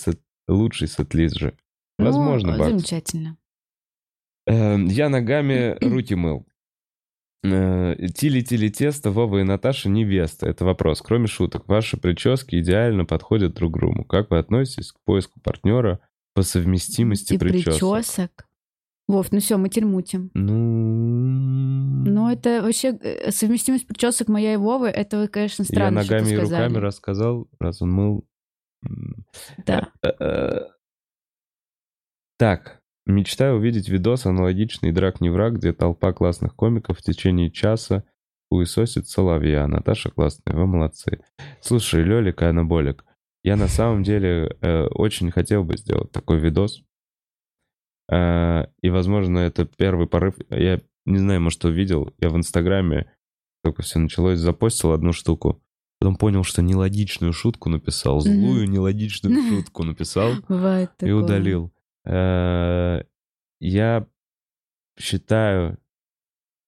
лучший сет-лист же. Возможно, Бакс.
Замечательно.
Эм, Я ногами руки мыл. Э, Тили-тили тесто, Вова и Наташа невеста. Это вопрос. Кроме шуток, ваши прически идеально подходят друг другу. Как вы относитесь к поиску партнера по совместимости
И
причесок?
причесок. Вов, ну все, мы термутим.
Ну...
Но это вообще э, совместимость причесок моя и Вовы, это, вы, конечно,
Я
странно, что
ногами и руками рассказал, раз он мыл.
Да.
Э-э. Так, мечтаю увидеть видос аналогичный «Драк не враг», где толпа классных комиков в течение часа хуесосит соловья. Наташа классная, вы молодцы. Слушай, Лёлик и Анаболик, я на самом деле э, очень хотел бы сделать такой видос. Э, и, возможно, это первый порыв. Я не знаю, может, увидел. Я в Инстаграме, только все началось, запостил одну штуку. Потом понял, что нелогичную шутку написал, злую нелогичную шутку написал
Бывает
и
такое.
удалил. Э, Я считаю,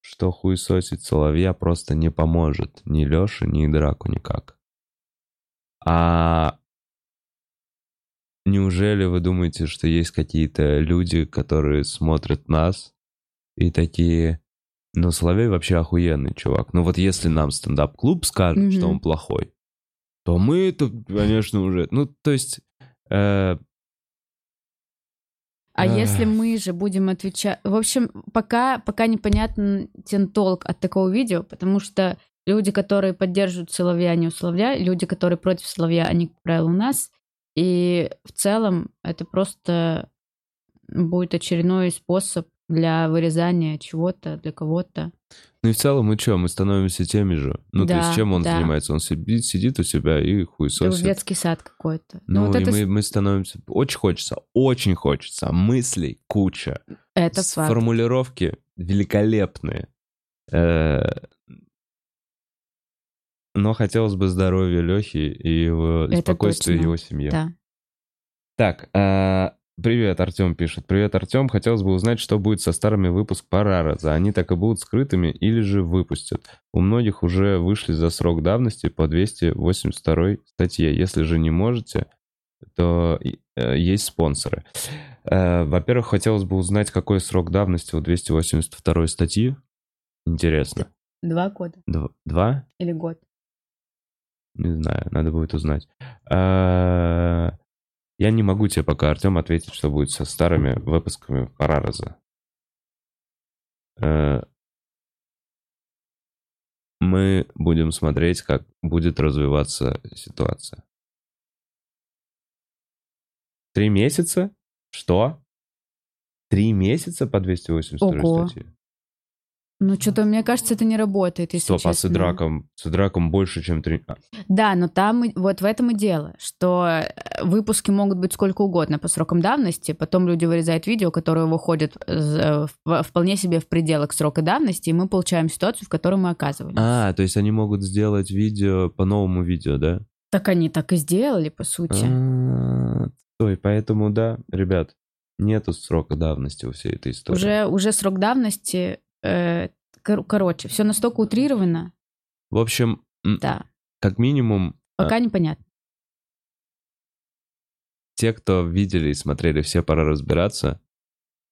что хуесосить соловья просто не поможет ни Лёше, ни Драку никак. А неужели вы думаете, что есть какие-то люди, которые смотрят нас и такие, ну, Соловей вообще охуенный чувак. Ну вот если нам стендап-клуб скажет, что
Мгм.
он плохой, то мы это, конечно, уже... Ну, то есть... э,
А если мы же будем отвечать... В общем, пока, пока непонятен толк от такого видео, потому что люди, которые поддерживают Соловья, они у Соловья, люди, которые против Соловья, они, как правило, у нас. И в целом это просто будет очередной способ для вырезания чего-то, для кого-то.
Ну и в целом мы что, мы становимся теми же. Ну, то
Да,
есть чем он
да.
занимается? Он сидит, сидит у себя и
Это уж
хуесосит.
детский сад какой-то.
Ну,
вот
и
это,
мы, мы становимся... Очень хочется, очень хочется. Мыслей куча.
это
С-
факт.
Формулировки великолепные. Э, Но хотелось бы здоровья Лехи и его
Это
спокойствия
точно.
его семьи.
Да.
Так, а, привет, Артем пишет. Привет, Артем. Хотелось бы узнать, что будет со старыми выпуск Парараза. Они так и будут скрытыми или же выпустят? У многих уже вышли за срок давности по 282 статье. Если же не можете, то э, есть спонсоры. Э, Во-первых, хотелось бы узнать, какой срок давности у 282 статьи. Интересно.
Два года
Дв- Два?
или год.
Не знаю, надо будет узнать. А, Я не могу тебе пока, Артем, ответить, что будет со старыми выпусками Парараза. Э, Мы будем смотреть, как будет развиваться ситуация. Три месяца? Что? Три месяца по 282
Ого.
статье?
Ну, что-то, мне кажется, это не работает, если
Стоп, а с
честно.
Идраком, с Идраком больше, чем три... а,
Да, но там вот в этом и дело, что э, выпуски могут быть сколько угодно по срокам давности, потом люди вырезают видео, которое выходит э, вполне себе в пределах срока давности, и мы получаем ситуацию, в которой мы оказываемся.
А, то есть они могут сделать видео по новому видео, да?
Так они так и сделали, по сути.
А, Стой, поэтому да, ребят, нету срока давности у всей этой истории.
Уже, уже срок давности, э, кор- короче, все настолько утрировано,
В общем,
да,
как минимум,
пока непонятно.
те, кто видели и смотрели все «Пора разбираться»,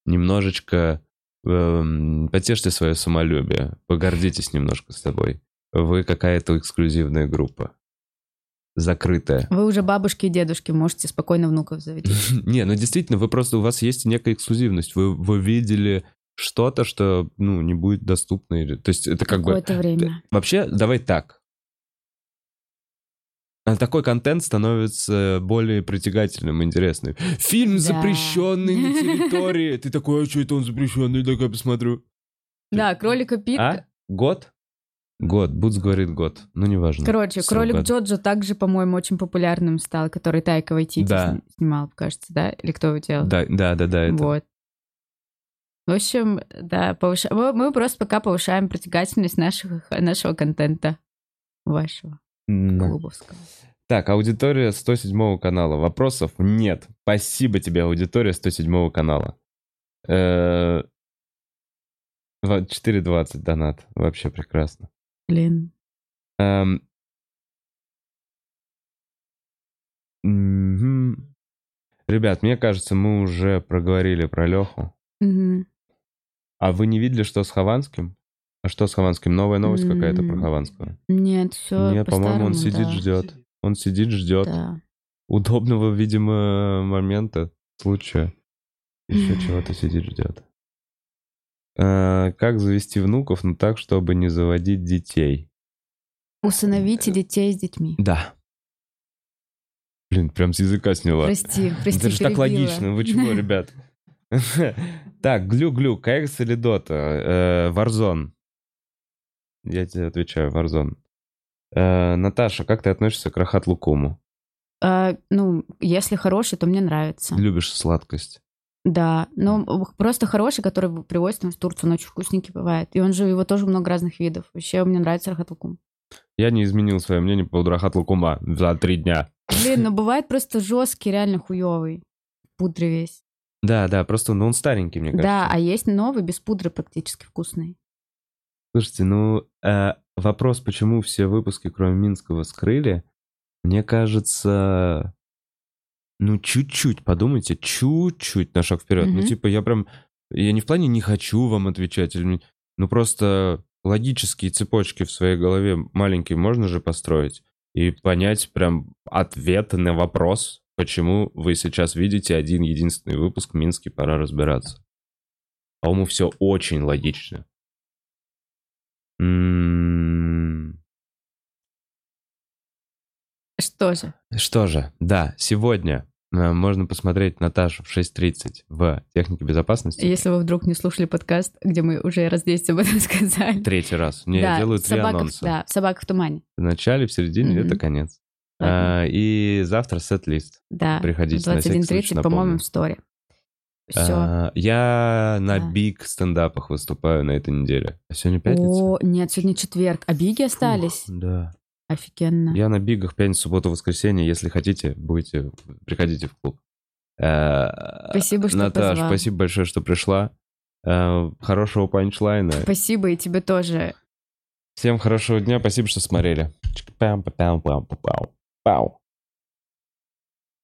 немножечко эм, потешьте свое самолюбие, погордитесь немножко с тобой. Вы какая-то эксклюзивная группа. Закрытая.
Вы уже бабушки и дедушки, можете спокойно внуков заводить.
Не, ну действительно, вы просто, у вас есть некая эксклюзивность. Вы, вы видели что-то, что, ну, не будет доступно. То есть это как бы...
Какое-то время.
Вообще, давай так. А Такой контент становится более притягательным, интересным. Фильм
Да.
запрещенный на территории. Ты такой, а что это он запрещенный? Дай-ка я посмотрю.
Да, кролика Пит.
А? Год? Год. Бутс говорит год. Ну, неважно.
Короче,
Срок
кролик
года.
Джоджо также, по-моему, очень популярным стал, который Тайка Вайтити
Да.
сни- снимал, кажется, да? Или кто его делал?
Да, да, да, да. Это.
Вот. В общем, да, повыша- мы мы просто пока повышаем притягательность наших, нашего контента вашего
М.
клубовского.
Так, аудитория 107 канала. Вопросов нет. Спасибо тебе, аудитория 107 канала. Э, вот 4.20 донат. Вообще прекрасно.
Блин.
Эм. Ребят, мне кажется, мы уже проговорили про Леху.
Мгм.
А вы не видели, что с Хованским? А что с Хованским? Новая новость какая-то про Хованского?
Нет, все
Не, по-моему, он сидит, ждет. Он сидит, ждет.
Да.
Удобного, видимо, момента, случая. Еще чего-то сидит, ждет. А, как завести внуков, но так, чтобы не заводить детей?
Усыновите детей с детьми.
Да. Блин, прям с языка сняла.
Прости, прости,
Это же так
перебила.
логично. Вы чего, ребят? Так, глю-глю, КС или Дота? Э, Warzone. Я тебе отвечаю, Warzone. Э, Наташа, как ты относишься к Рахат Лукуму?
А, ну, если хороший, то мне нравится.
Любишь сладкость?
Да, ну просто хороший, который привозит нам в Турцию, он очень вкусненький бывает. И он же, его тоже много разных видов. Вообще мне нравится рахат-лукум.
Я не изменил свое мнение по поводу Рахат Лукума за три дня.
Блин, ну бывает просто жесткий, реально хуёвый. В пудре весь.
Да, да, просто ну, он старенький, мне кажется.
Да, а есть новый, без пудры практически вкусный.
Слушайте, ну, э, вопрос, почему все выпуски, кроме Минского, скрыли, мне кажется, ну, чуть-чуть, подумайте, чуть-чуть на шаг вперед. Ну,
Мгм.
типа, я прям, я не в плане не хочу вам отвечать, или, ну, просто логические цепочки в своей голове маленькие можно же построить и понять прям ответ на вопрос, почему вы сейчас видите один единственный выпуск «Минский, пора разбираться». По-моему, все очень логично. М,
Что же?
Что же, да, сегодня Э, Можно посмотреть Наташу в 6.30 в технике безопасности.
Если вы вдруг не слушали подкаст, где мы уже раз 10 об этом сказали.
Третий раз. Не,
да,
я делаю три
собака,
анонса.
Да, собака в тумане.
В начале, в середине,
Мгм.
это конец. А, и завтра сет-лист.
Да,
Приходите, на всякий
21.30,
случай
по-моему, в сторе. Все.
А, я на
Да.
биг стендапах выступаю на этой неделе. А сегодня пятница?
О, нет, сегодня четверг. А биги остались?
Фух, да.
Офигенно.
Я на бигах пятницу, субботу, воскресенье. Если хотите, будете, приходите в клуб. Э,
Спасибо, что
Наташ,
позвал.
спасибо большое, что пришла. Э, Хорошего панчлайна.
Спасибо, и тебе тоже.
Всем хорошего дня. Спасибо, что смотрели. Чик-пам-па-пам-пам-пау. wow.